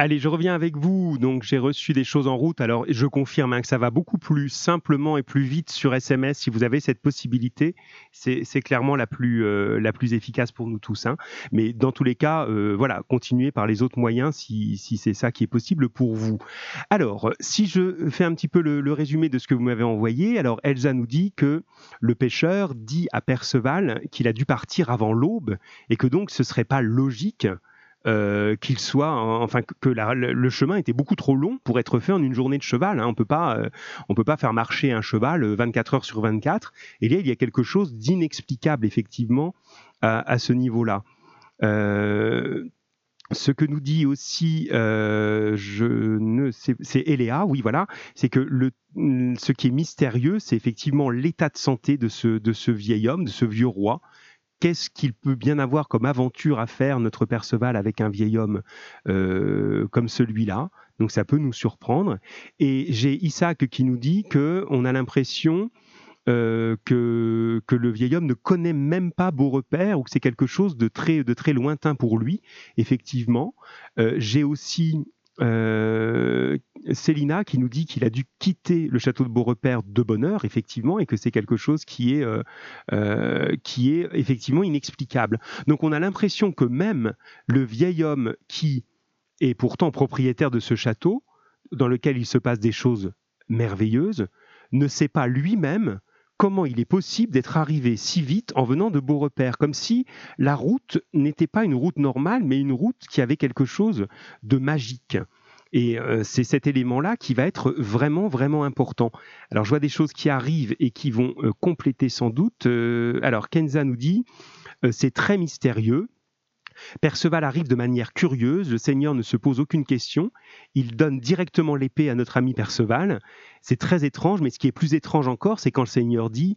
Allez, je reviens avec vous. Donc, j'ai reçu des choses en route. Alors, je confirme hein, que ça va beaucoup plus simplement et plus vite sur SMS si vous avez cette possibilité. C'est clairement la plus, euh, la plus efficace pour nous tous. Hein. Mais dans tous les cas, euh, voilà, continuez par les autres moyens si, si c'est ça qui est possible pour vous. Alors, si je fais un petit peu le, résumé de ce que vous m'avez envoyé, alors Elsa nous dit que le pêcheur dit à Perceval qu'il a dû partir avant l'aube et que donc ce serait pas logique euh, qu'il soit, enfin que le, chemin était beaucoup trop long pour être fait en une journée de cheval. Hein. On peut pas, euh, on peut pas faire marcher un cheval 24 euh, heures sur 24. Et là, il y a quelque chose d'inexplicable effectivement à, ce niveau-là. Ce que nous dit aussi, je ne c'est Eléa, oui voilà, c'est que ce qui est mystérieux, c'est effectivement l'état de santé de ce, de ce vieil homme, de ce vieux roi. Qu'est-ce qu'il peut bien avoir comme aventure à faire notre Perceval avec un vieil homme euh, comme celui-là? Donc ça peut nous surprendre. Et j'ai Isaac qui nous dit que on a l'impression euh, que, que le vieil homme ne connaît même pas Beaurepaire ou que c'est quelque chose de très, de très lointain pour lui, effectivement. Euh, j'ai aussi euh, Célina qui nous dit qu'il a dû quitter le château de Beaurepaire de bonne heure, effectivement, et que c'est quelque chose qui est, qui est effectivement inexplicable. Donc on a l'impression que même le vieil homme qui est pourtant propriétaire de ce château, dans lequel il se passe des choses merveilleuses, ne sait pas lui-même comment il est possible d'être arrivé si vite en venant de Beaurepaire, comme si la route n'était pas une route normale, mais une route qui avait quelque chose de magique. Et euh, c'est cet élément-là qui va être vraiment, vraiment important. Alors, je vois des choses qui arrivent et qui vont euh, compléter sans doute. Euh, alors, Kenza nous dit, c'est très mystérieux. Perceval arrive de manière curieuse, le Seigneur ne se pose aucune question, il donne directement l'épée à notre ami Perceval. C'est très étrange, mais ce qui est plus étrange encore, c'est quand le Seigneur dit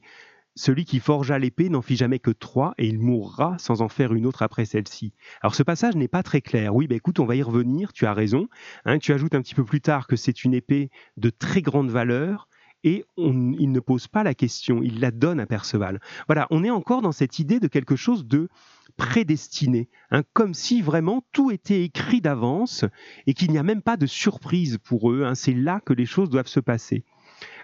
celui qui forgea l'épée n'en fit jamais que trois, et il mourra sans en faire une autre après celle-ci. Alors ce passage n'est pas très clair. Oui, bah écoute, on va y revenir, tu as raison. Hein, tu ajoutes un petit peu plus tard que c'est une épée de très grande valeur, et il ne pose pas la question, il la donne à Perceval. Voilà, on est encore dans cette idée de quelque chose de prédestiné, hein, comme si vraiment tout était écrit d'avance et qu'il n'y a même pas de surprise pour eux. Hein. c'est là que les choses doivent se passer.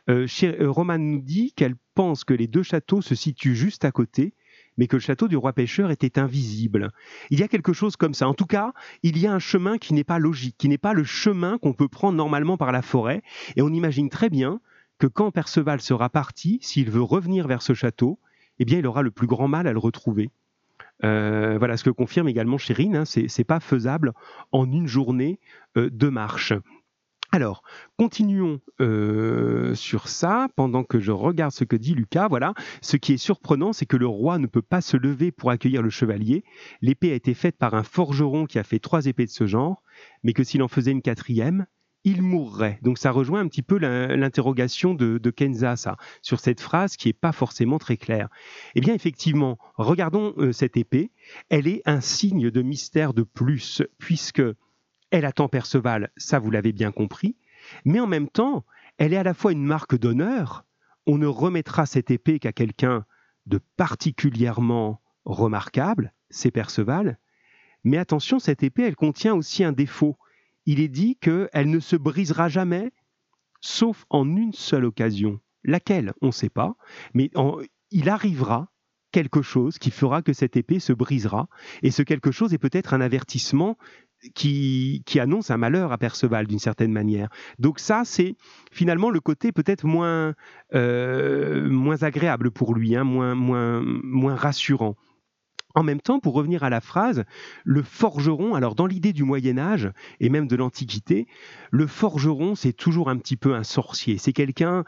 Euh, euh, Romane nous dit qu'elle pense que les deux châteaux se situent juste à côté, mais que le château du roi pêcheur était invisible. Il y a quelque chose comme ça. En tout cas, il y a un chemin qui n'est pas logique, qui n'est pas le chemin qu'on peut prendre normalement par la forêt, et on imagine très bien que quand Perceval sera parti, s'il veut revenir vers ce château, eh bien, il aura le plus grand mal à le retrouver. Euh, voilà ce que confirme également Chérine, hein, c'est pas faisable en une journée euh, de marche. Alors, continuons euh, sur ça pendant que je regarde ce que dit Lucas. Voilà, ce qui est surprenant, c'est que le roi ne peut pas se lever pour accueillir le chevalier. L'épée a été faite par un forgeron qui a fait trois épées de ce genre, mais que s'il en faisait une quatrième, il mourrait. Donc ça rejoint un petit peu l'interrogation de, Kenza, ça, sur cette phrase qui n'est pas forcément très claire. Eh bien, effectivement, regardons euh, cette épée. Elle est un signe de mystère de plus, puisque elle attend Perceval, ça vous l'avez bien compris, mais en même temps, elle est à la fois une marque d'honneur. On ne remettra cette épée qu'à quelqu'un de particulièrement remarquable, c'est Perceval. Mais attention, cette épée, elle contient aussi un défaut il est dit qu'elle ne se brisera jamais, sauf en une seule occasion. Laquelle? On ne sait pas, mais il arrivera quelque chose qui fera que cette épée se brisera, et ce quelque chose est peut-être un avertissement qui, annonce un malheur à Perceval d'une certaine manière. Donc ça, c'est finalement le côté peut-être moins, euh, moins agréable pour lui, hein, moins, moins, moins rassurant. En même temps, pour revenir à la phrase, le forgeron, alors dans l'idée du Moyen Âge et même de l'Antiquité, le forgeron, c'est toujours un petit peu un sorcier. C'est quelqu'un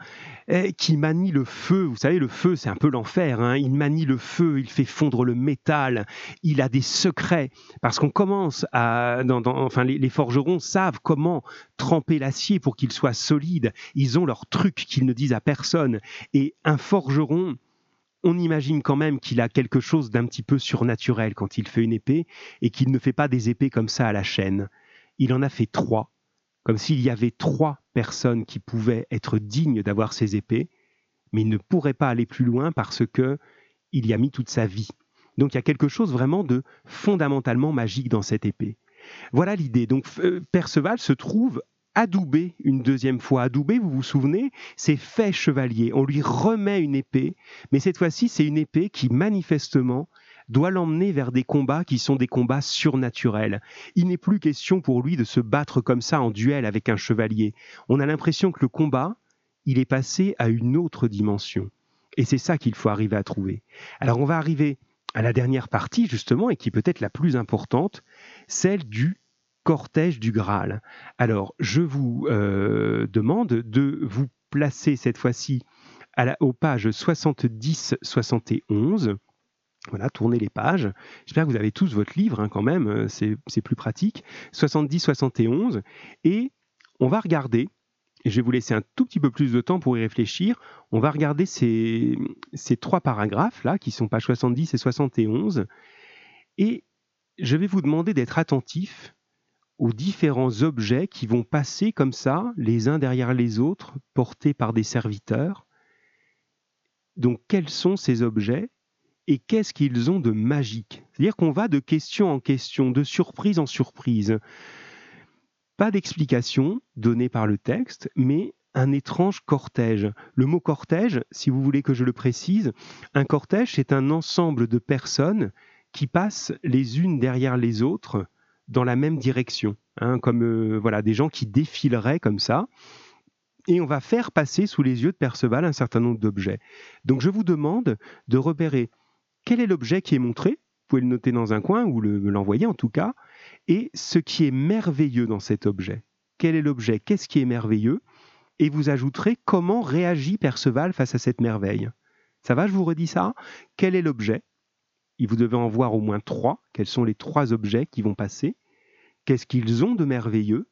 eh, qui manie le feu. Vous savez, le feu, c'est un peu l'enfer. Hein. Il manie le feu, il fait fondre le métal, il a des secrets. Parce qu'on commence à... enfin, les, forgerons savent comment tremper l'acier pour qu'il soit solide. Ils ont leurs trucs qu'ils ne disent à personne. Et un forgeron on imagine quand même qu'il a quelque chose d'un petit peu surnaturel quand il fait une épée et qu'il ne fait pas des épées comme ça à la chaîne. Il en a fait trois, comme s'il y avait trois personnes qui pouvaient être dignes d'avoir ces épées, mais il ne pourrait pas aller plus loin parce que il y a mis toute sa vie. Donc il y a quelque chose vraiment de fondamentalement magique dans cette épée. Voilà l'idée. Donc euh, Perceval se trouve adoubé une deuxième fois. Adoubé, vous vous souvenez, c'est fait chevalier. On lui remet une épée, mais cette fois-ci, c'est une épée qui manifestement doit l'emmener vers des combats qui sont des combats surnaturels. Il n'est plus question pour lui de se battre comme ça en duel avec un chevalier. On a l'impression que le combat, il est passé à une autre dimension. Et c'est ça qu'il faut arriver à trouver. Alors on va arriver à la dernière partie, justement, et qui peut être la plus importante, celle du cortège du Graal. Alors, je vous euh, demande de vous placer cette fois-ci aux pages 70-71. Voilà, tournez les pages. J'espère que vous avez tous votre livre hein, quand même, euh, c'est plus pratique. 70-71. Et on va regarder, je vais vous laisser un tout petit peu plus de temps pour y réfléchir, on va regarder ces, ces trois paragraphes là, qui sont pages 70 et 71. Et je vais vous demander d'être attentif aux différents objets qui vont passer comme ça, les uns derrière les autres, portés par des serviteurs. Donc quels sont ces objets et qu'est-ce qu'ils ont de magique? C'est-à-dire qu'on va de question en question, de surprise en surprise. Pas d'explication donnée par le texte, mais un étrange cortège. Le mot cortège, si vous voulez que je le précise, un cortège, c'est un ensemble de personnes qui passent les unes derrière les autres dans la même direction, hein, comme euh, voilà des gens qui défileraient comme ça. Et on va faire passer sous les yeux de Perceval un certain nombre d'objets. Donc je vous demande de repérer quel est l'objet qui est montré, vous pouvez le noter dans un coin ou l'envoyer en tout cas, et ce qui est merveilleux dans cet objet. Quel est l'objet? Qu'est-ce qui est merveilleux? Et vous ajouterez comment réagit Perceval face à cette merveille. Ça va, je vous redis ça? Quel est l'objet? Vous devez en voir au moins trois. Quels sont les trois objets qui vont passer? Qu'est-ce qu'ils ont de merveilleux?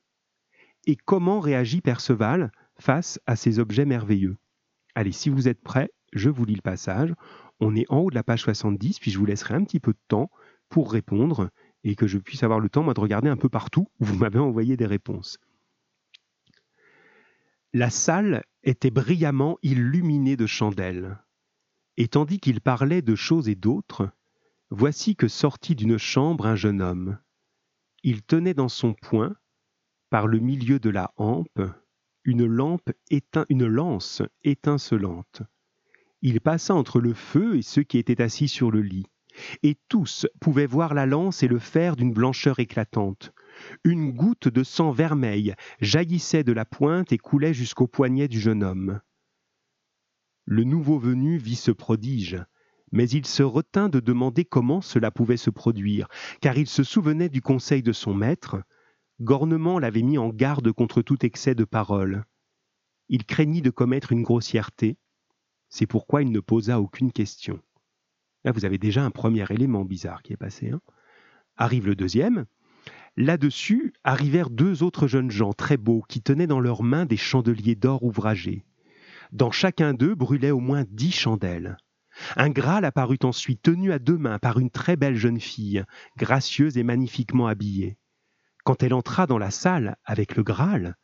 Et comment réagit Perceval face à ces objets merveilleux? Allez, si vous êtes prêts, je vous lis le passage. On est en haut de la page 70, puis je vous laisserai un petit peu de temps pour répondre et que je puisse avoir le temps, moi, de regarder un peu partout où vous m'avez envoyé des réponses. La salle était brillamment illuminée de chandelles, et tandis qu'il parlait de choses et d'autres, voici que sortit d'une chambre un jeune homme. Il tenait dans son poing, par le milieu de la hampe, une lampe éteint, une lance étincelante. Il passa entre le feu et ceux qui étaient assis sur le lit, et tous pouvaient voir la lance et le fer d'une blancheur éclatante. Une goutte de sang vermeil jaillissait de la pointe et coulait jusqu'au poignet du jeune homme. Le nouveau venu vit ce prodige, mais il se retint de demander comment cela pouvait se produire, car il se souvenait du conseil de son maître. Gornement l'avait mis en garde contre tout excès de parole. Il craignit de commettre une grossièreté, c'est pourquoi il ne posa aucune question. Là, vous avez déjà un premier élément bizarre qui est passé. Hein. Arrive le deuxième. Là-dessus arrivèrent deux autres jeunes gens très beaux qui tenaient dans leurs mains des chandeliers d'or ouvragés. Dans chacun d'eux brûlaient au moins dix chandelles. Un Graal apparut ensuite tenu à deux mains par une très belle jeune fille, gracieuse et magnifiquement habillée. Quand elle entra dans la salle avec le Graal,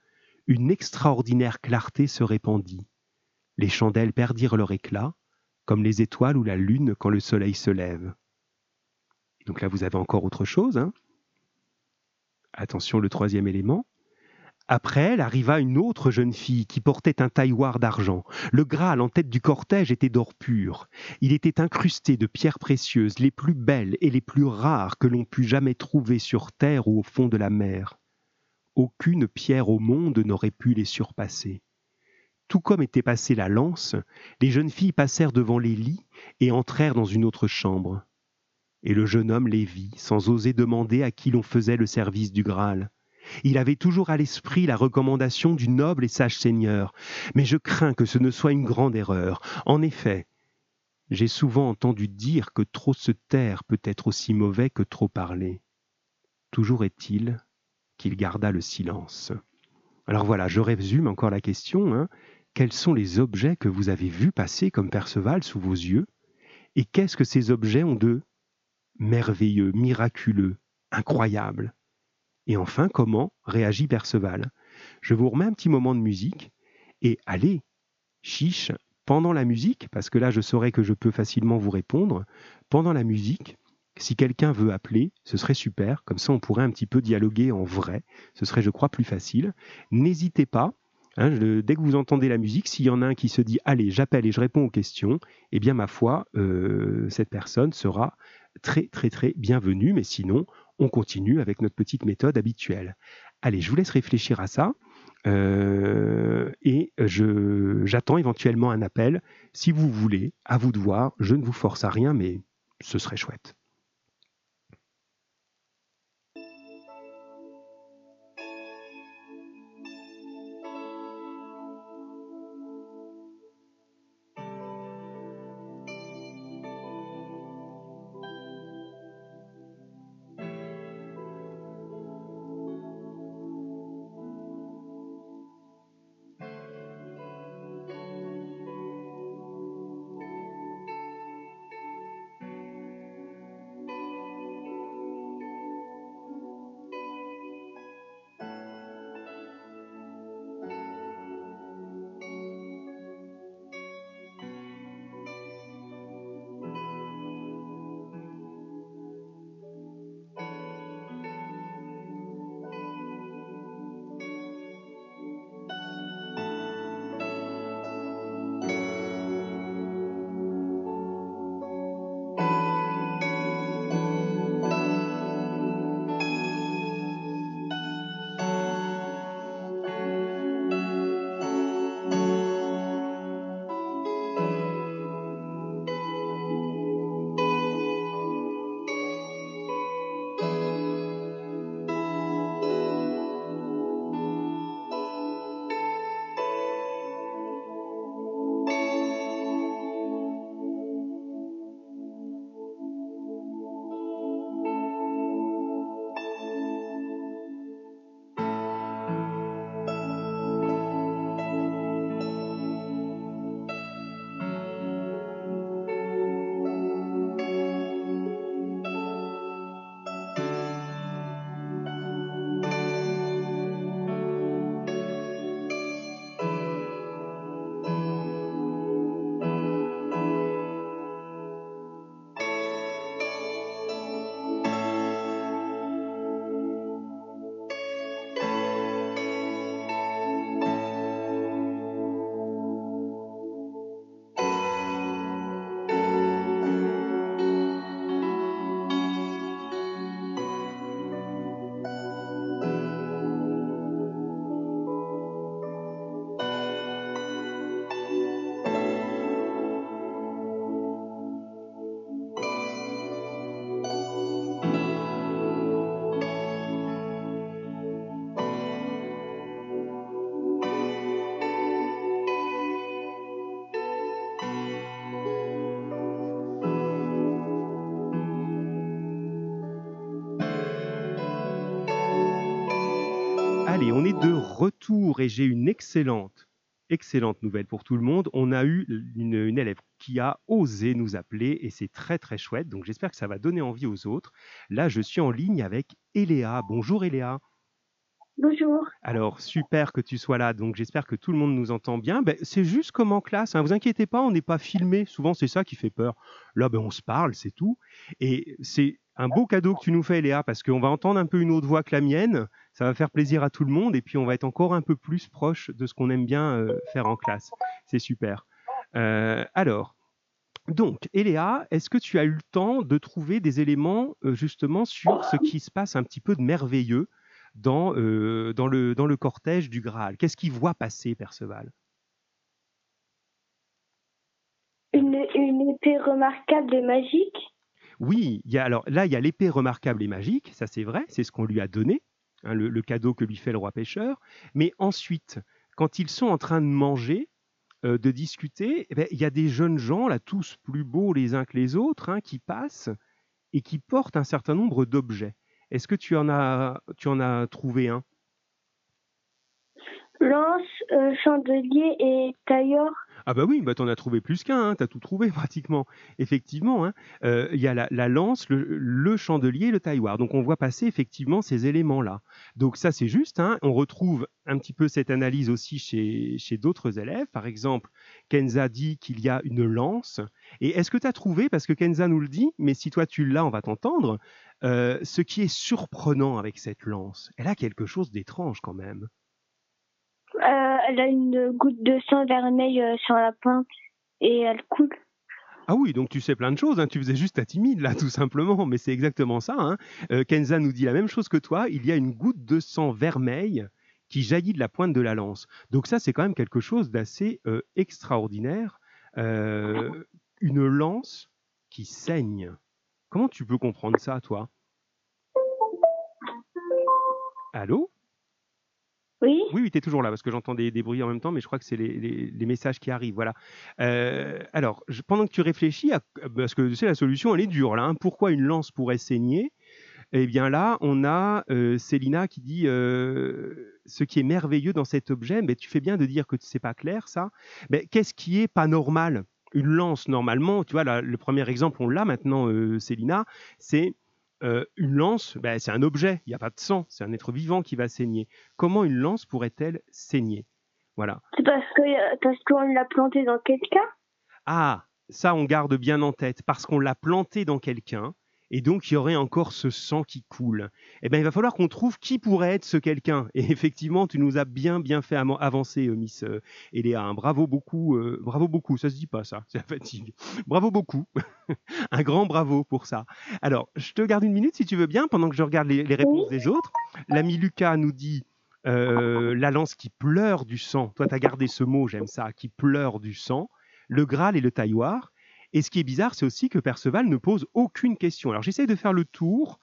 une extraordinaire clarté se répandit. Les chandelles perdirent leur éclat, comme les étoiles ou la lune quand le soleil se lève. Donc là, vous avez encore autre chose. Hein? Attention, le troisième élément. Après elle arriva une autre jeune fille qui portait un tailloir d'argent. Le Graal en tête du cortège était d'or pur. Il était incrusté de pierres précieuses, les plus belles et les plus rares que l'on pût jamais trouver sur terre ou au fond de la mer. Aucune pierre au monde n'aurait pu les surpasser. Tout comme était passée la lance, les jeunes filles passèrent devant les lits et entrèrent dans une autre chambre. Et le jeune homme les vit, sans oser demander à qui l'on faisait le service du Graal. Il avait toujours à l'esprit la recommandation du noble et sage seigneur, mais je crains que ce ne soit une grande erreur. En effet, j'ai souvent entendu dire que trop se taire peut être aussi mauvais que trop parler. Toujours est-il qu'il garda le silence. Alors voilà, je résume encore la question. Hein. Quels sont les objets que vous avez vus passer comme Perceval sous vos yeux? Et qu'est-ce que ces objets ont de merveilleux, miraculeux, incroyable? Et enfin, comment réagit Perceval? Je vous remets un petit moment de musique et allez, chiche, pendant la musique, parce que là je saurais que je peux facilement vous répondre, pendant la musique, si quelqu'un veut appeler, ce serait super, comme ça on pourrait un petit peu dialoguer en vrai, ce serait je crois plus facile. N'hésitez pas, hein, dès que vous entendez la musique, s'il y en a un qui se dit allez j'appelle et je réponds aux questions, eh bien ma foi, euh, cette personne sera très très très bienvenue, mais sinon on continue avec notre petite méthode habituelle. Allez, je vous laisse réfléchir à ça. Euh, et j'attends éventuellement un appel. Si vous voulez, à vous de voir. Je ne vous force à rien, mais ce serait chouette. Et j'ai une excellente, excellente nouvelle pour tout le monde. On a eu une, une élève qui a osé nous appeler et c'est très très chouette. Donc j'espère que ça va donner envie aux autres. Là, je suis en ligne avec Eléa. Bonjour Eléa. Bonjour. Alors, super que tu sois là. Donc, j'espère que tout le monde nous entend bien. Ben, c'est juste comme en classe. Hein. Vous inquiétez pas, on n'est pas filmé. Souvent, c'est ça qui fait peur. Là, ben, on se parle, c'est tout. Et c'est un beau cadeau que tu nous fais, Léa, parce qu'on va entendre un peu une autre voix que la mienne. Ça va faire plaisir à tout le monde. Et puis, on va être encore un peu plus proche de ce qu'on aime bien euh, faire en classe. C'est super. Euh, alors, donc, Eléa, est-ce que tu as eu le temps de trouver des éléments euh, justement sur ce qui se passe un petit peu de merveilleux dans, dans, le, dans le cortège du Graal? Qu'est-ce qu'il voit passer, Perceval? Une, une épée remarquable et magique. Oui, alors là, il y a l'épée remarquable et magique, ça c'est vrai, c'est ce qu'on lui a donné, hein, le, le cadeau que lui fait le roi pêcheur. Mais ensuite, quand ils sont en train de manger, euh, de discuter, eh ben, il y a des jeunes gens, là, tous plus beaux les uns que les autres, hein, qui passent et qui portent un certain nombre d'objets. Est-ce que tu en as, tu en as trouvé un? Lance, euh, chandelier et tailleur. Ah bah oui, bah t'en as trouvé plus qu'un, hein, t'as tout trouvé pratiquement. Effectivement, hein. Euh, il y a la, la lance, le, chandelier, le tailloir. Donc on voit passer effectivement ces éléments-là. Donc ça c'est juste, hein. on retrouve un petit peu cette analyse aussi chez, chez d'autres élèves. Par exemple, Kenza dit qu'il y a une lance. Et est-ce que tu as trouvé, parce que Kenza nous le dit, mais si toi tu l'as, on va t'entendre, euh, ce qui est surprenant avec cette lance, elle a quelque chose d'étrange quand même. Euh, elle a une goutte de sang vermeil euh, sur la pointe et elle coule. Ah oui, donc tu sais plein de choses, hein. tu faisais juste ta timide là, tout simplement, mais c'est exactement ça. Hein. Euh, Kenza nous dit la même chose que toi, il y a une goutte de sang vermeil qui jaillit de la pointe de la lance. Donc ça, c'est quand même quelque chose d'assez euh, extraordinaire. Une lance qui saigne. Comment tu peux comprendre ça, toi? Allô? Oui Oui, tu es toujours là parce que j'entends des, des bruits en même temps, mais je crois que c'est les, messages qui arrivent. Voilà. Euh, alors, pendant que tu réfléchis, à- parce que tu sais, la solution, elle est dure là. hein. Pourquoi une lance pourrait saigner? Eh bien là, on a euh, Célina qui dit euh, ce qui est merveilleux dans cet objet. Mais tu fais bien de dire que c'est pas clair, ça. Mais qu'est-ce qui est pas normal? Une lance, normalement, tu vois, là, le premier exemple, on l'a maintenant, Célina, c'est euh, une lance, ben, c'est un objet, il n'y a pas de sang, c'est un être vivant qui va saigner. Comment une lance pourrait-elle saigner? Voilà. C'est parce euh, parce qu'on l'a planté dans quelqu'un? Ah, ça on garde bien en tête, parce qu'on l'a planté dans quelqu'un, et donc il y aurait encore ce sang qui coule. Eh bien, il va falloir qu'on trouve qui pourrait être ce quelqu'un. Et effectivement, tu nous as bien bien fait avancer, euh, Miss euh, Eléa. hein. Bravo beaucoup, euh, bravo beaucoup. Ça se dit pas ça, c'est la fatigue. Bravo beaucoup. Un grand bravo pour ça. Alors, je te garde une minute si tu veux bien, pendant que je regarde les, les réponses des autres. L'ami Lucas nous dit euh, la lance qui pleure du sang. Toi, tu as gardé ce mot, j'aime ça, qui pleure du sang. Le Graal et le tailloir. Et ce qui est bizarre, c'est aussi que Perceval ne pose aucune question. Alors, j'essaie de faire le tour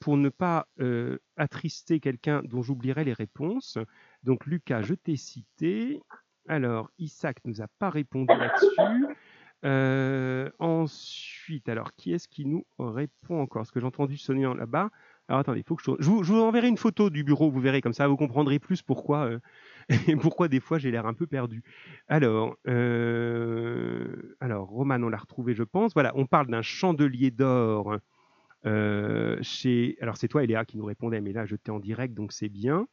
pour ne pas euh, attrister quelqu'un dont j'oublierai les réponses. Donc, Lucas, je t'ai cité. Alors, Isaac nous a pas répondu là-dessus. Euh, ensuite, alors, qui est-ce qui nous répond encore? Parce que j'ai entendu sonner là-bas. Alors, attendez, faut que je... Je vous, je vous enverrai une photo du bureau, vous verrez, comme ça, vous comprendrez plus pourquoi, euh, et pourquoi des fois j'ai l'air un peu perdu. Alors, euh, alors Roman, on l'a retrouvé, je pense. Voilà, on parle d'un chandelier d'or euh, chez... Alors, c'est toi, Eléa, qui nous répondait, mais là, je t'ai en direct, donc c'est bien.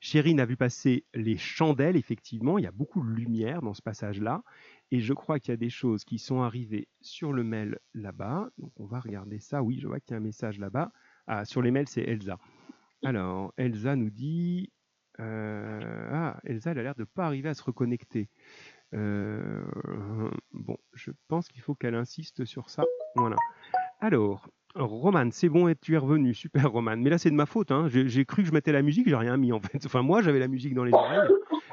Chérine a vu passer les chandelles, effectivement, il y a beaucoup de lumière dans ce passage-là, et je crois qu'il y a des choses qui sont arrivées sur le mail là-bas, donc on va regarder ça, oui, je vois qu'il y a un message là-bas. Ah, sur les mails, c'est Elsa. Alors, Elsa nous dit... euh, Ah, Elsa, elle a l'air de pas arriver à se reconnecter. Euh, Bon, je pense qu'il faut qu'elle insiste sur ça. Voilà. Alors, Roman, c'est bon, tu es revenu. Super, Roman. Mais là, c'est de ma faute. Hein. J'ai cru que je mettais la musique, j'ai rien mis en fait. Enfin, moi, j'avais la musique dans les oreilles,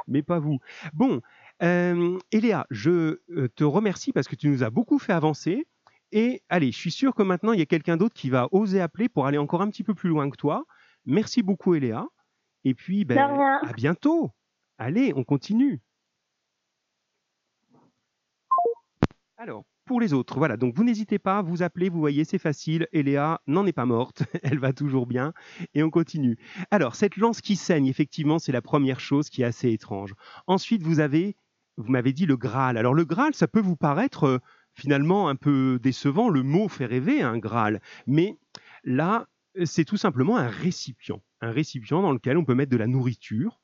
mais pas vous. Bon, euh, Eléa, je te remercie parce que tu nous as beaucoup fait avancer. Et allez, je suis sûr que maintenant, il y a quelqu'un d'autre qui va oser appeler pour aller encore un petit peu plus loin que toi. Merci beaucoup, Eléa. Et puis, ben, à bientôt. Allez, on continue. Alors, pour les autres, voilà, donc vous n'hésitez pas, vous appelez, vous voyez, c'est facile, Eléa n'en est pas morte, elle va toujours bien, et on continue. Alors, cette lance qui saigne, effectivement, c'est la première chose qui est assez étrange. Ensuite, vous avez, vous m'avez dit le Graal. Alors, le Graal, ça peut vous paraître euh, finalement un peu décevant, le mot fait rêver, un Graal, mais là, c'est tout simplement un récipient, un récipient dans lequel on peut mettre de la nourriture,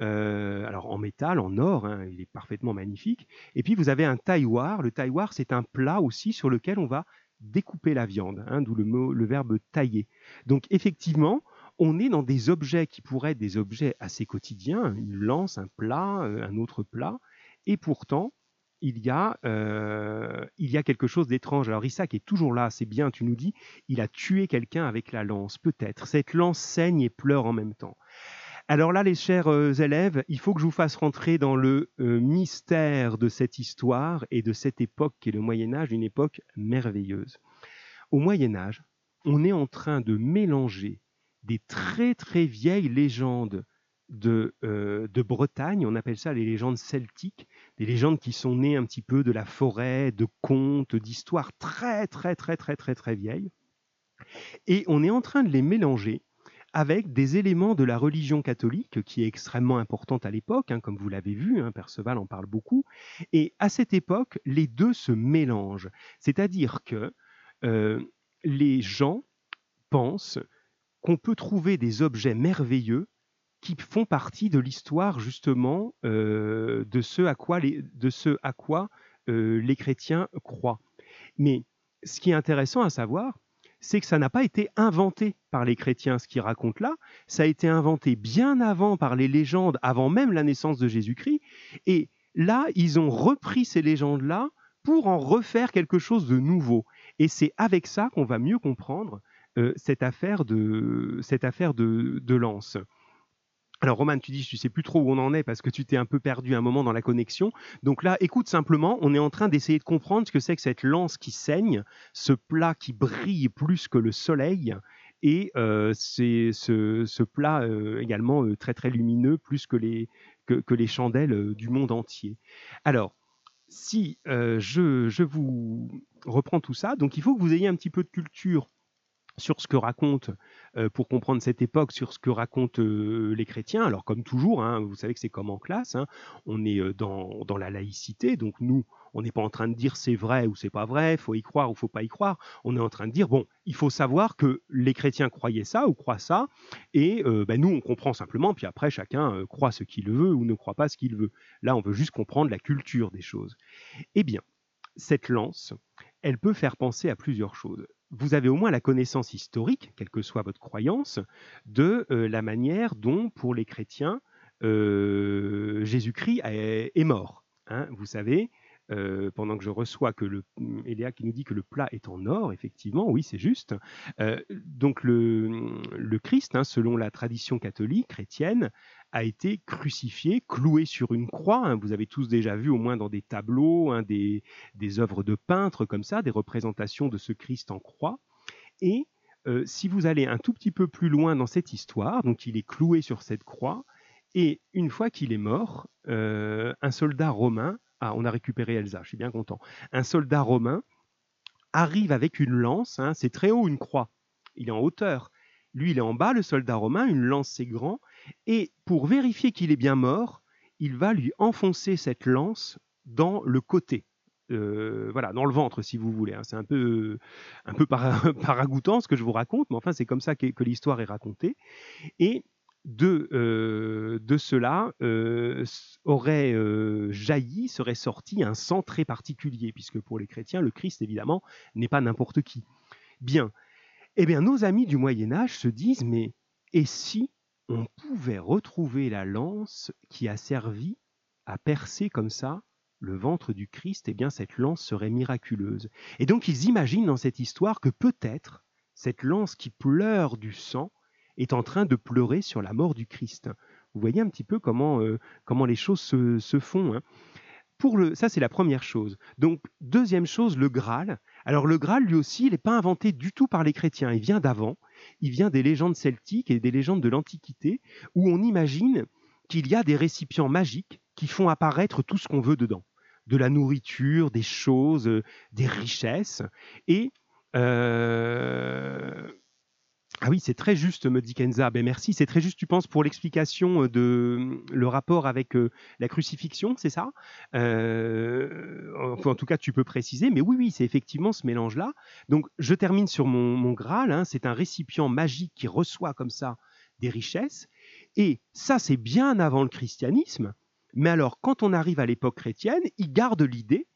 euh, alors en métal, en or, hein, il est parfaitement magnifique. Et puis vous avez un tailloir. Le tailloir, c'est un plat aussi sur lequel on va découper la viande, hein, d'où le, mot, le verbe tailler. Donc effectivement, on est dans des objets qui pourraient être des objets assez quotidiens, une lance, un plat, euh, un autre plat, et pourtant, il y a, euh, il y a quelque chose d'étrange. Alors Isaac est toujours là, c'est bien, tu nous dis, il a tué quelqu'un avec la lance, peut-être. Cette lance saigne et pleure en même temps. Alors là, les chers euh, élèves, il faut que je vous fasse rentrer dans le euh, mystère de cette histoire et de cette époque qui est le Moyen Âge, une époque merveilleuse. Au Moyen Âge, on est en train de mélanger des très très vieilles légendes de, de, Bretagne, on appelle ça les légendes celtiques, des légendes qui sont nées un petit peu de la forêt, de contes, d'histoires très très très très très très vieilles. Et on est en train de les mélanger avec des éléments de la religion catholique, qui est extrêmement importante à l'époque, hein, comme vous l'avez vu, hein, Perceval en parle beaucoup. Et à cette époque, les deux se mélangent. C'est-à-dire que euh, les gens pensent qu'on peut trouver des objets merveilleux qui font partie de l'histoire justement euh, de ce à quoi euh, les chrétiens croient. Mais ce qui est intéressant à savoir, c'est que ça n'a pas été inventé par les chrétiens, ce qu'ils racontent là, ça a été inventé bien avant par les légendes, avant même la naissance de Jésus-Christ, et là, ils ont repris ces légendes-là pour en refaire quelque chose de nouveau. Et c'est avec ça qu'on va mieux comprendre euh, cette affaire de, cette affaire de, de lance. Alors Roman, tu dis, tu sais plus trop où on en est parce que tu t'es un peu perdu un moment dans la connexion. Donc là, écoute simplement, on est en train d'essayer de comprendre ce que c'est que cette lance qui saigne, ce plat qui brille plus que le soleil, et euh, ce, plat euh, également euh, très très lumineux, plus que les, que, les chandelles du monde entier. Alors, si je, je vous reprends tout ça, donc il faut que vous ayez un petit peu de culture sur ce que raconte, euh, pour comprendre cette époque, sur ce que racontent euh, les chrétiens. Alors comme toujours, hein, vous savez que c'est comme en classe, hein, on est euh, dans, la laïcité, donc nous, on n'est pas en train de dire c'est vrai ou c'est pas vrai, faut y croire ou faut pas y croire. On est en train de dire bon, il faut savoir que les chrétiens croyaient ça ou croient ça, et ben, nous on comprend simplement, puis après chacun croit ce qu'il veut ou ne croit pas ce qu'il veut. Là, on veut juste comprendre la culture des choses. Eh bien, cette lance, elle peut faire penser à plusieurs choses vous avez au moins la connaissance historique, quelle que soit votre croyance, de euh, la manière dont, pour les chrétiens, euh, Jésus-Christ est, mort. Hein. vous savez, euh, pendant que je reçois que le Eléa qui nous dit que le plat est en or, effectivement, oui, c'est juste. donc le, Christ, hein, selon la tradition catholique chrétienne, a été crucifié, cloué sur une croix. Hein. Vous avez tous déjà vu, au moins dans des tableaux, hein, des, œuvres de peintres comme ça, des représentations de ce Christ en croix. Et euh, si vous allez un tout petit peu plus loin dans cette histoire, donc il est cloué sur cette croix, et une fois qu'il est mort, euh, un soldat romain, ah on a récupéré Elsa, je suis bien content, un soldat romain arrive avec une lance, hein, c'est très haut une croix, il est en hauteur, lui il est en bas, le soldat romain, une lance c'est grand, et pour vérifier qu'il est bien mort, il va lui enfoncer cette lance dans le côté. Euh, voilà, dans le ventre, si vous voulez. Hein. C'est un peu, un peu paragoutant ce que je vous raconte, mais enfin, c'est comme ça que, l'histoire est racontée. Et de, euh, de cela euh, aurait jailli, serait sorti un sang très particulier, puisque pour les chrétiens, le Christ, évidemment, n'est pas n'importe qui. Bien. Eh bien, nos amis du Moyen Âge se disent, mais et si on pouvait retrouver la lance qui a servi à percer comme ça le ventre du Christ, eh bien cette lance serait miraculeuse. Et donc ils imaginent dans cette histoire que peut-être cette lance qui pleure du sang est en train de pleurer sur la mort du Christ. Vous voyez un petit peu comment, euh, comment les choses se, font. Hein. Pour le, ça, c'est la première chose. Donc, deuxième chose, le Graal. Alors, le Graal, lui aussi, il n'est pas inventé du tout par les chrétiens. Il vient d'avant il vient des légendes celtiques et des légendes de l'Antiquité, où on imagine qu'il y a des récipients magiques qui font apparaître tout ce qu'on veut dedans. de la nourriture, des choses, des richesses. Et ah oui, c'est très juste, me dit Kenza. Ben merci, c'est très juste, tu penses, pour l'explication de le rapport avec la crucifixion, c'est ça? En tout cas, tu peux préciser, mais oui, oui, c'est effectivement ce mélange-là. Donc, je termine sur mon, Graal. Hein. c'est un récipient magique qui reçoit comme ça des richesses. Et ça, c'est bien avant le christianisme. Mais alors, quand on arrive à l'époque chrétienne, ils gardent l'idée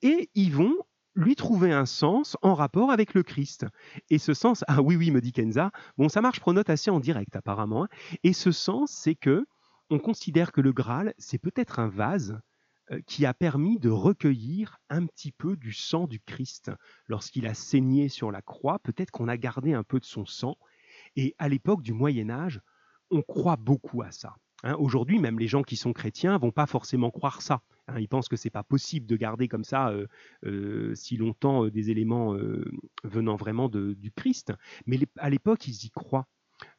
et ils vont lui trouver un sens en rapport avec le Christ. Et ce sens, ah oui, oui, me dit Kenza, bon, ça marche pronote assez en direct apparemment. Hein. Et ce sens, c'est que on considère que le Graal, c'est peut-être un vase euh, qui a permis de recueillir un petit peu du sang du Christ. Lorsqu'il a saigné sur la croix, peut-être qu'on a gardé un peu de son sang. Et à l'époque du Moyen Âge, on croit beaucoup à ça. Hein. Aujourd'hui, même les gens qui sont chrétiens vont pas forcément croire ça. Hein. ils pensent que c'est pas possible de garder comme ça euh, euh, si longtemps euh, des éléments venant vraiment du Christ. Mais à l'époque, ils y croient.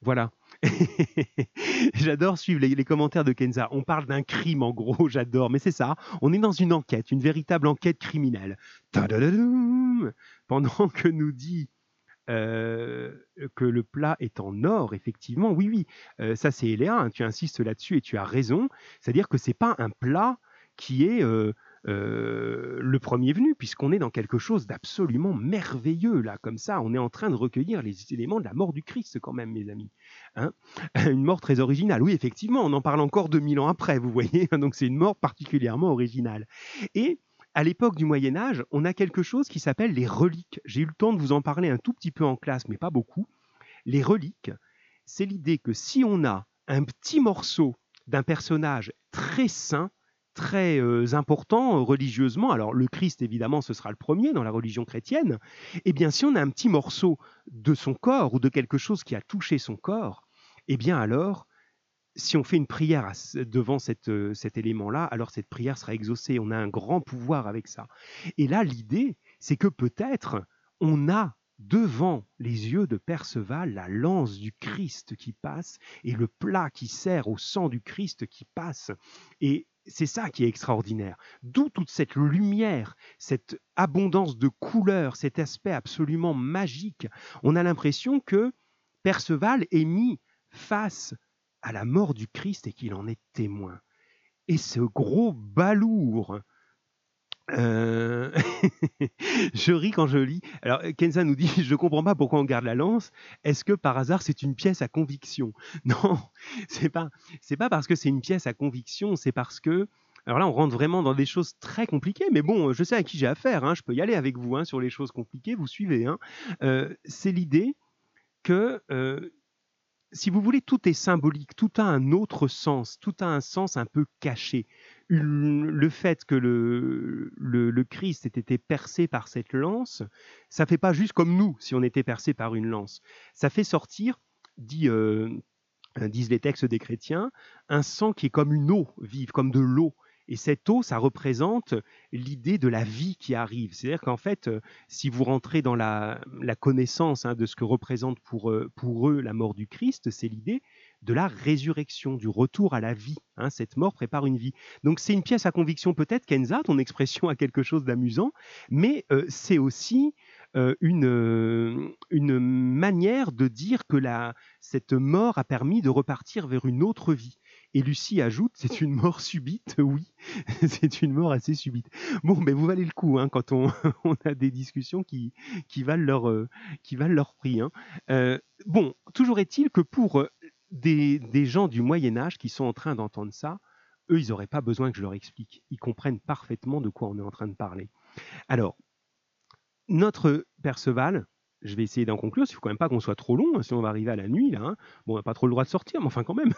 Voilà. j'adore suivre les, commentaires de Kenza. On parle d'un crime en gros, j'adore. Mais c'est ça. On est dans une enquête, une véritable enquête criminelle. Pendant que nous dit que le plat est en or, effectivement, oui, oui, ça c'est Eléa, hein, tu insistes là-dessus et tu as raison. C'est-à-dire que c'est pas un plat qui est euh, le premier venu, puisqu'on est dans quelque chose d'absolument merveilleux, là, comme ça. On est en train de recueillir les éléments de la mort du Christ, quand même, mes amis. Hein une mort très originale. Oui, effectivement, on en parle encore 2000 ans après, vous voyez. Donc c'est une mort particulièrement originale. Et à l'époque du Moyen Âge, on a quelque chose qui s'appelle les reliques. J'ai eu le temps de vous en parler un tout petit peu en classe, mais pas beaucoup. Les reliques, c'est l'idée que si on a un petit morceau d'un personnage très saint, très euh, important euh, religieusement, alors le Christ évidemment ce sera le premier dans la religion chrétienne, eh bien si on a un petit morceau de son corps ou de quelque chose qui a touché son corps, eh bien alors si on fait une prière devant euh, cet élément-là, alors cette prière sera exaucée. On a un grand pouvoir avec ça. Et là, l'idée, c'est que peut-être on a devant les yeux de Perceval la lance du Christ qui passe et le plat qui sert au sang du Christ qui passe. Et c'est ça qui est extraordinaire. D'où toute cette lumière, cette abondance de couleurs, cet aspect absolument magique. On a l'impression que Perceval est mis face à la mort du Christ et qu'il en est témoin. Et ce gros balourd, euh, je ris quand je lis. Alors Kenza nous dit, je comprends pas pourquoi on garde la lance. Est-ce que par hasard c'est une pièce à conviction? Non, c'est pas, c'est pas parce que c'est une pièce à conviction, c'est parce que alors là, on rentre vraiment dans des choses très compliquées, mais bon, je sais à qui j'ai affaire, hein, je peux y aller avec vous hein, sur les choses compliquées, vous suivez. Hein. Euh, c'est l'idée que euh, si vous voulez, tout est symbolique, tout a un autre sens, tout a un sens un peu caché. Le fait que le, le, Christ ait été percé par cette lance, ça fait pas juste comme nous si on était percé par une lance. Ça fait sortir, euh, disent les textes des chrétiens, un sang qui est comme une eau vive, comme de l'eau. Et cette eau, ça représente l'idée de la vie qui arrive. C'est-à-dire qu'en fait, euh, si vous rentrez dans la, connaissance hein, de ce que représente pour, euh, pour eux la mort du Christ, c'est l'idée de la résurrection, du retour à la vie. Hein. cette mort prépare une vie. Donc c'est une pièce à conviction peut-être, Kenza, ton expression a quelque chose d'amusant, mais euh, c'est aussi une, manière de dire que cette mort a permis de repartir vers une autre vie. Et Lucie ajoute, c'est une mort subite, oui, c'est une mort assez subite. Bon, mais vous valez le coup hein, quand on, a des discussions qui, qui, valent, leur, euh, qui valent leur prix. Hein. Euh, bon, toujours est-il que pour euh, des, des, gens du Moyen Âge qui sont en train d'entendre ça, eux, ils n'auraient pas besoin que je leur explique. Ils comprennent parfaitement de quoi on est en train de parler. Alors, notre Perceval, je vais essayer d'en conclure. Il faut quand même pas qu'on soit trop long, hein, sinon on va arriver à la nuit là. Hein. Bon, on n'a pas trop le droit de sortir, mais enfin quand même.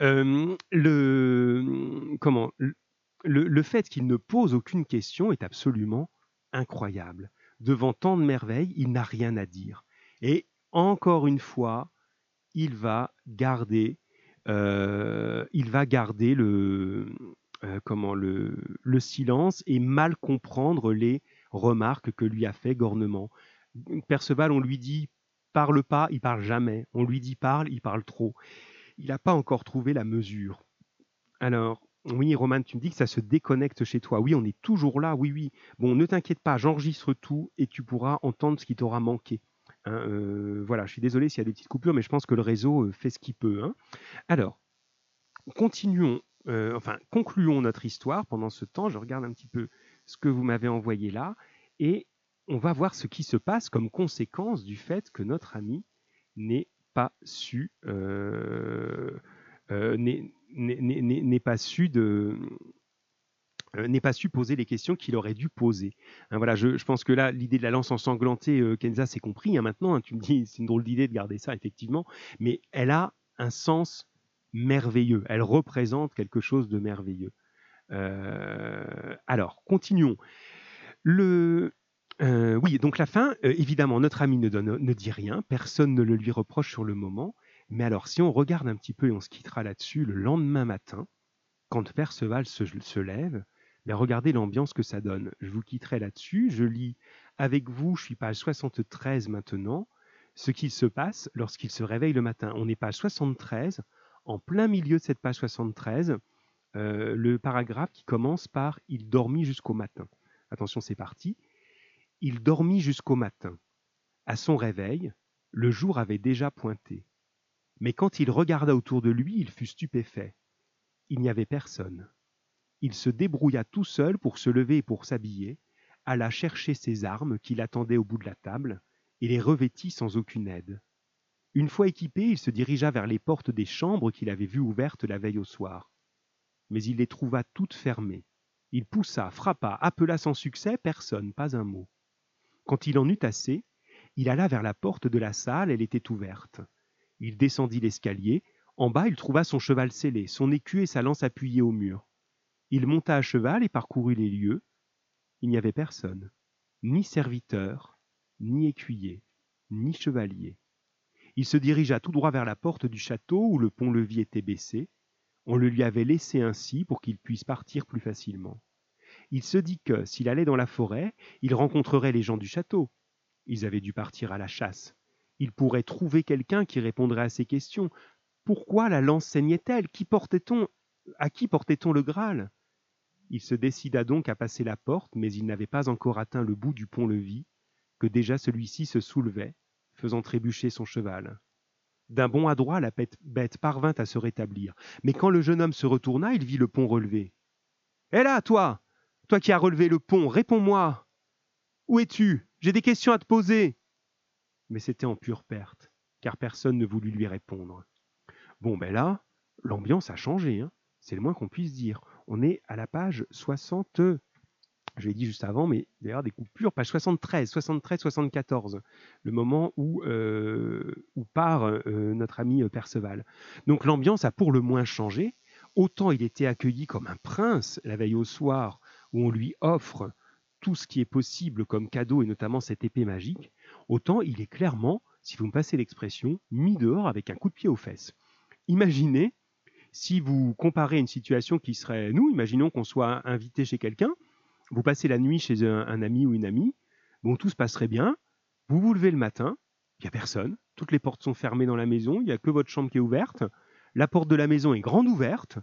Le comment le, fait qu'il ne pose aucune question est absolument incroyable. Devant tant de merveilles, il n'a rien à dire. Et encore une fois, il va garder, euh, il va garder le, euh, comment le, le silence et mal comprendre les remarques que lui a fait Gornement. Perceval, on lui dit parle pas, il parle jamais. On lui dit parle, il parle trop. Il n'a pas encore trouvé la mesure. Alors, Oui, Roman, tu me dis que ça se déconnecte chez toi. Oui, on est toujours là, oui, oui. Bon, ne t'inquiète pas, j'enregistre tout et tu pourras entendre ce qui t'aura manqué. Hein, euh, voilà, je suis désolé s'il y a des petites coupures, mais je pense que le réseau euh, fait ce qu'il peut. Hein. Alors, continuons, euh, enfin, concluons notre histoire pendant ce temps. Je regarde un petit peu ce que vous m'avez envoyé là et on va voir ce qui se passe comme conséquence du fait que notre ami n'ait pas su, n'est pas su poser les questions qu'il aurait dû poser. Hein, voilà, je, pense que là, l'idée de la lance ensanglantée, euh, Kenza, c'est compris. Hein, maintenant, hein, tu me dis, c'est une drôle d'idée de garder ça, effectivement, mais elle a un sens merveilleux. Elle représente quelque chose de merveilleux. Euh, alors, continuons. Le, euh, oui, donc la fin, évidemment, notre ami ne, dit rien, personne ne le lui reproche sur le moment. Mais alors, si on regarde un petit peu et on se quittera là-dessus, le lendemain matin, quand Perceval se, lève, regardez l'ambiance que ça donne. Je vous quitterai là-dessus. Je lis avec vous, je suis page 73 maintenant, ce qu'il se passe lorsqu'il se réveille le matin. On est page 73, en plein milieu de cette page 73, euh, le paragraphe qui commence par Il dormit jusqu'au matin. Attention, c'est parti. Il dormit jusqu'au matin. À son réveil, le jour avait déjà pointé. Mais quand il regarda autour de lui, il fut stupéfait. Il n'y avait personne il se débrouilla tout seul pour se lever et pour s'habiller, alla chercher ses armes qui l'attendaient au bout de la table, et les revêtit sans aucune aide. Une fois équipé, il se dirigea vers les portes des chambres qu'il avait vues ouvertes la veille au soir. Mais il les trouva toutes fermées. Il poussa, frappa, appela sans succès, personne, pas un mot. Quand il en eut assez, il alla vers la porte de la salle, elle était ouverte. Il descendit l'escalier, en bas il trouva son cheval scellé, son écu et sa lance appuyés au mur. Il monta à cheval et parcourut les lieux. Il n'y avait personne, ni serviteur, ni écuyer, ni chevalier. Il se dirigea tout droit vers la porte du château où le pont-levis était baissé. On le lui avait laissé ainsi pour qu'il puisse partir plus facilement. Il se dit que, s'il allait dans la forêt, il rencontrerait les gens du château. Ils avaient dû partir à la chasse. Il pourrait trouver quelqu'un qui répondrait à ses questions. Pourquoi la lance saignait-elle? Qui portait-on? À qui portait-on le Graal? Il se décida donc à passer la porte, mais il n'avait pas encore atteint le bout du pont-levis, que déjà celui-ci se soulevait, faisant trébucher son cheval. D'un bond adroit, la bête parvint à se rétablir, mais quand le jeune homme se retourna, il vit le pont relevé. Hé là, toi Toi qui as relevé le pont, réponds-moi Où es-tu? J'ai des questions à te poser Mais c'était en pure perte, car personne ne voulut lui répondre. Bon, ben là, l'ambiance a changé, hein c'est le moins qu'on puisse dire on est à la page 60. Je l'ai dit juste avant, mais d'ailleurs des coupures, page 73, 73, 74, le moment où, euh, part euh, notre ami euh, Perceval. Donc l'ambiance a pour le moins changé. Autant il était accueilli comme un prince la veille au soir, où on lui offre tout ce qui est possible comme cadeau, et notamment cette épée magique, autant il est clairement, si vous me passez l'expression, mis dehors avec un coup de pied aux fesses. Imaginez si vous comparez une situation qui serait nous, imaginons qu'on soit invité chez quelqu'un, vous passez la nuit chez un, ami ou une amie, bon, tout se passerait bien, vous vous levez le matin, il n'y a personne, toutes les portes sont fermées dans la maison, il n'y a que votre chambre qui est ouverte, la porte de la maison est grande ouverte,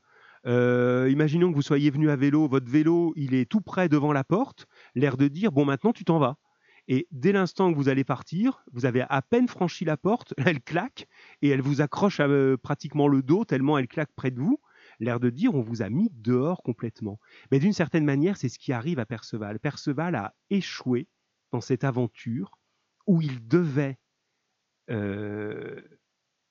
euh, imaginons que vous soyez venu à vélo, votre vélo, il est tout près devant la porte, l'air de dire, bon, maintenant tu t'en vas. Et dès l'instant que vous allez partir, vous avez à peine franchi la porte, elle claque et elle vous accroche à, euh, pratiquement le dos tellement elle claque près de vous. L'air de dire on vous a mis dehors complètement. Mais d'une certaine manière, c'est ce qui arrive à Perceval. Perceval a échoué dans cette aventure où il devait euh,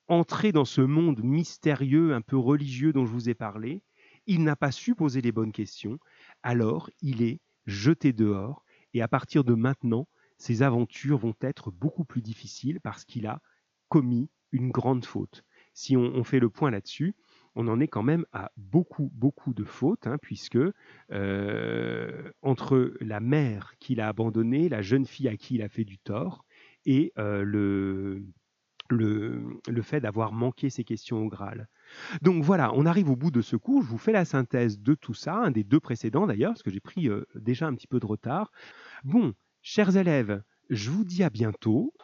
entrer dans ce monde mystérieux, un peu religieux dont je vous ai parlé. Il n'a pas su poser les bonnes questions. Alors il est jeté dehors. Et à partir de maintenant, ses aventures vont être beaucoup plus difficiles parce qu'il a commis une grande faute. Si on, fait le point là-dessus, on en est quand même à beaucoup, beaucoup de fautes, hein, puisque euh, entre la mère qu'il a abandonnée, la jeune fille à qui il a fait du tort, et euh, le, le, fait d'avoir manqué ses questions au Graal. Donc voilà, on arrive au bout de ce cours. Je vous fais la synthèse de tout ça, un des deux précédents d'ailleurs, parce que j'ai pris euh, déjà un petit peu de retard. Bon, Chers élèves, je vous dis à bientôt.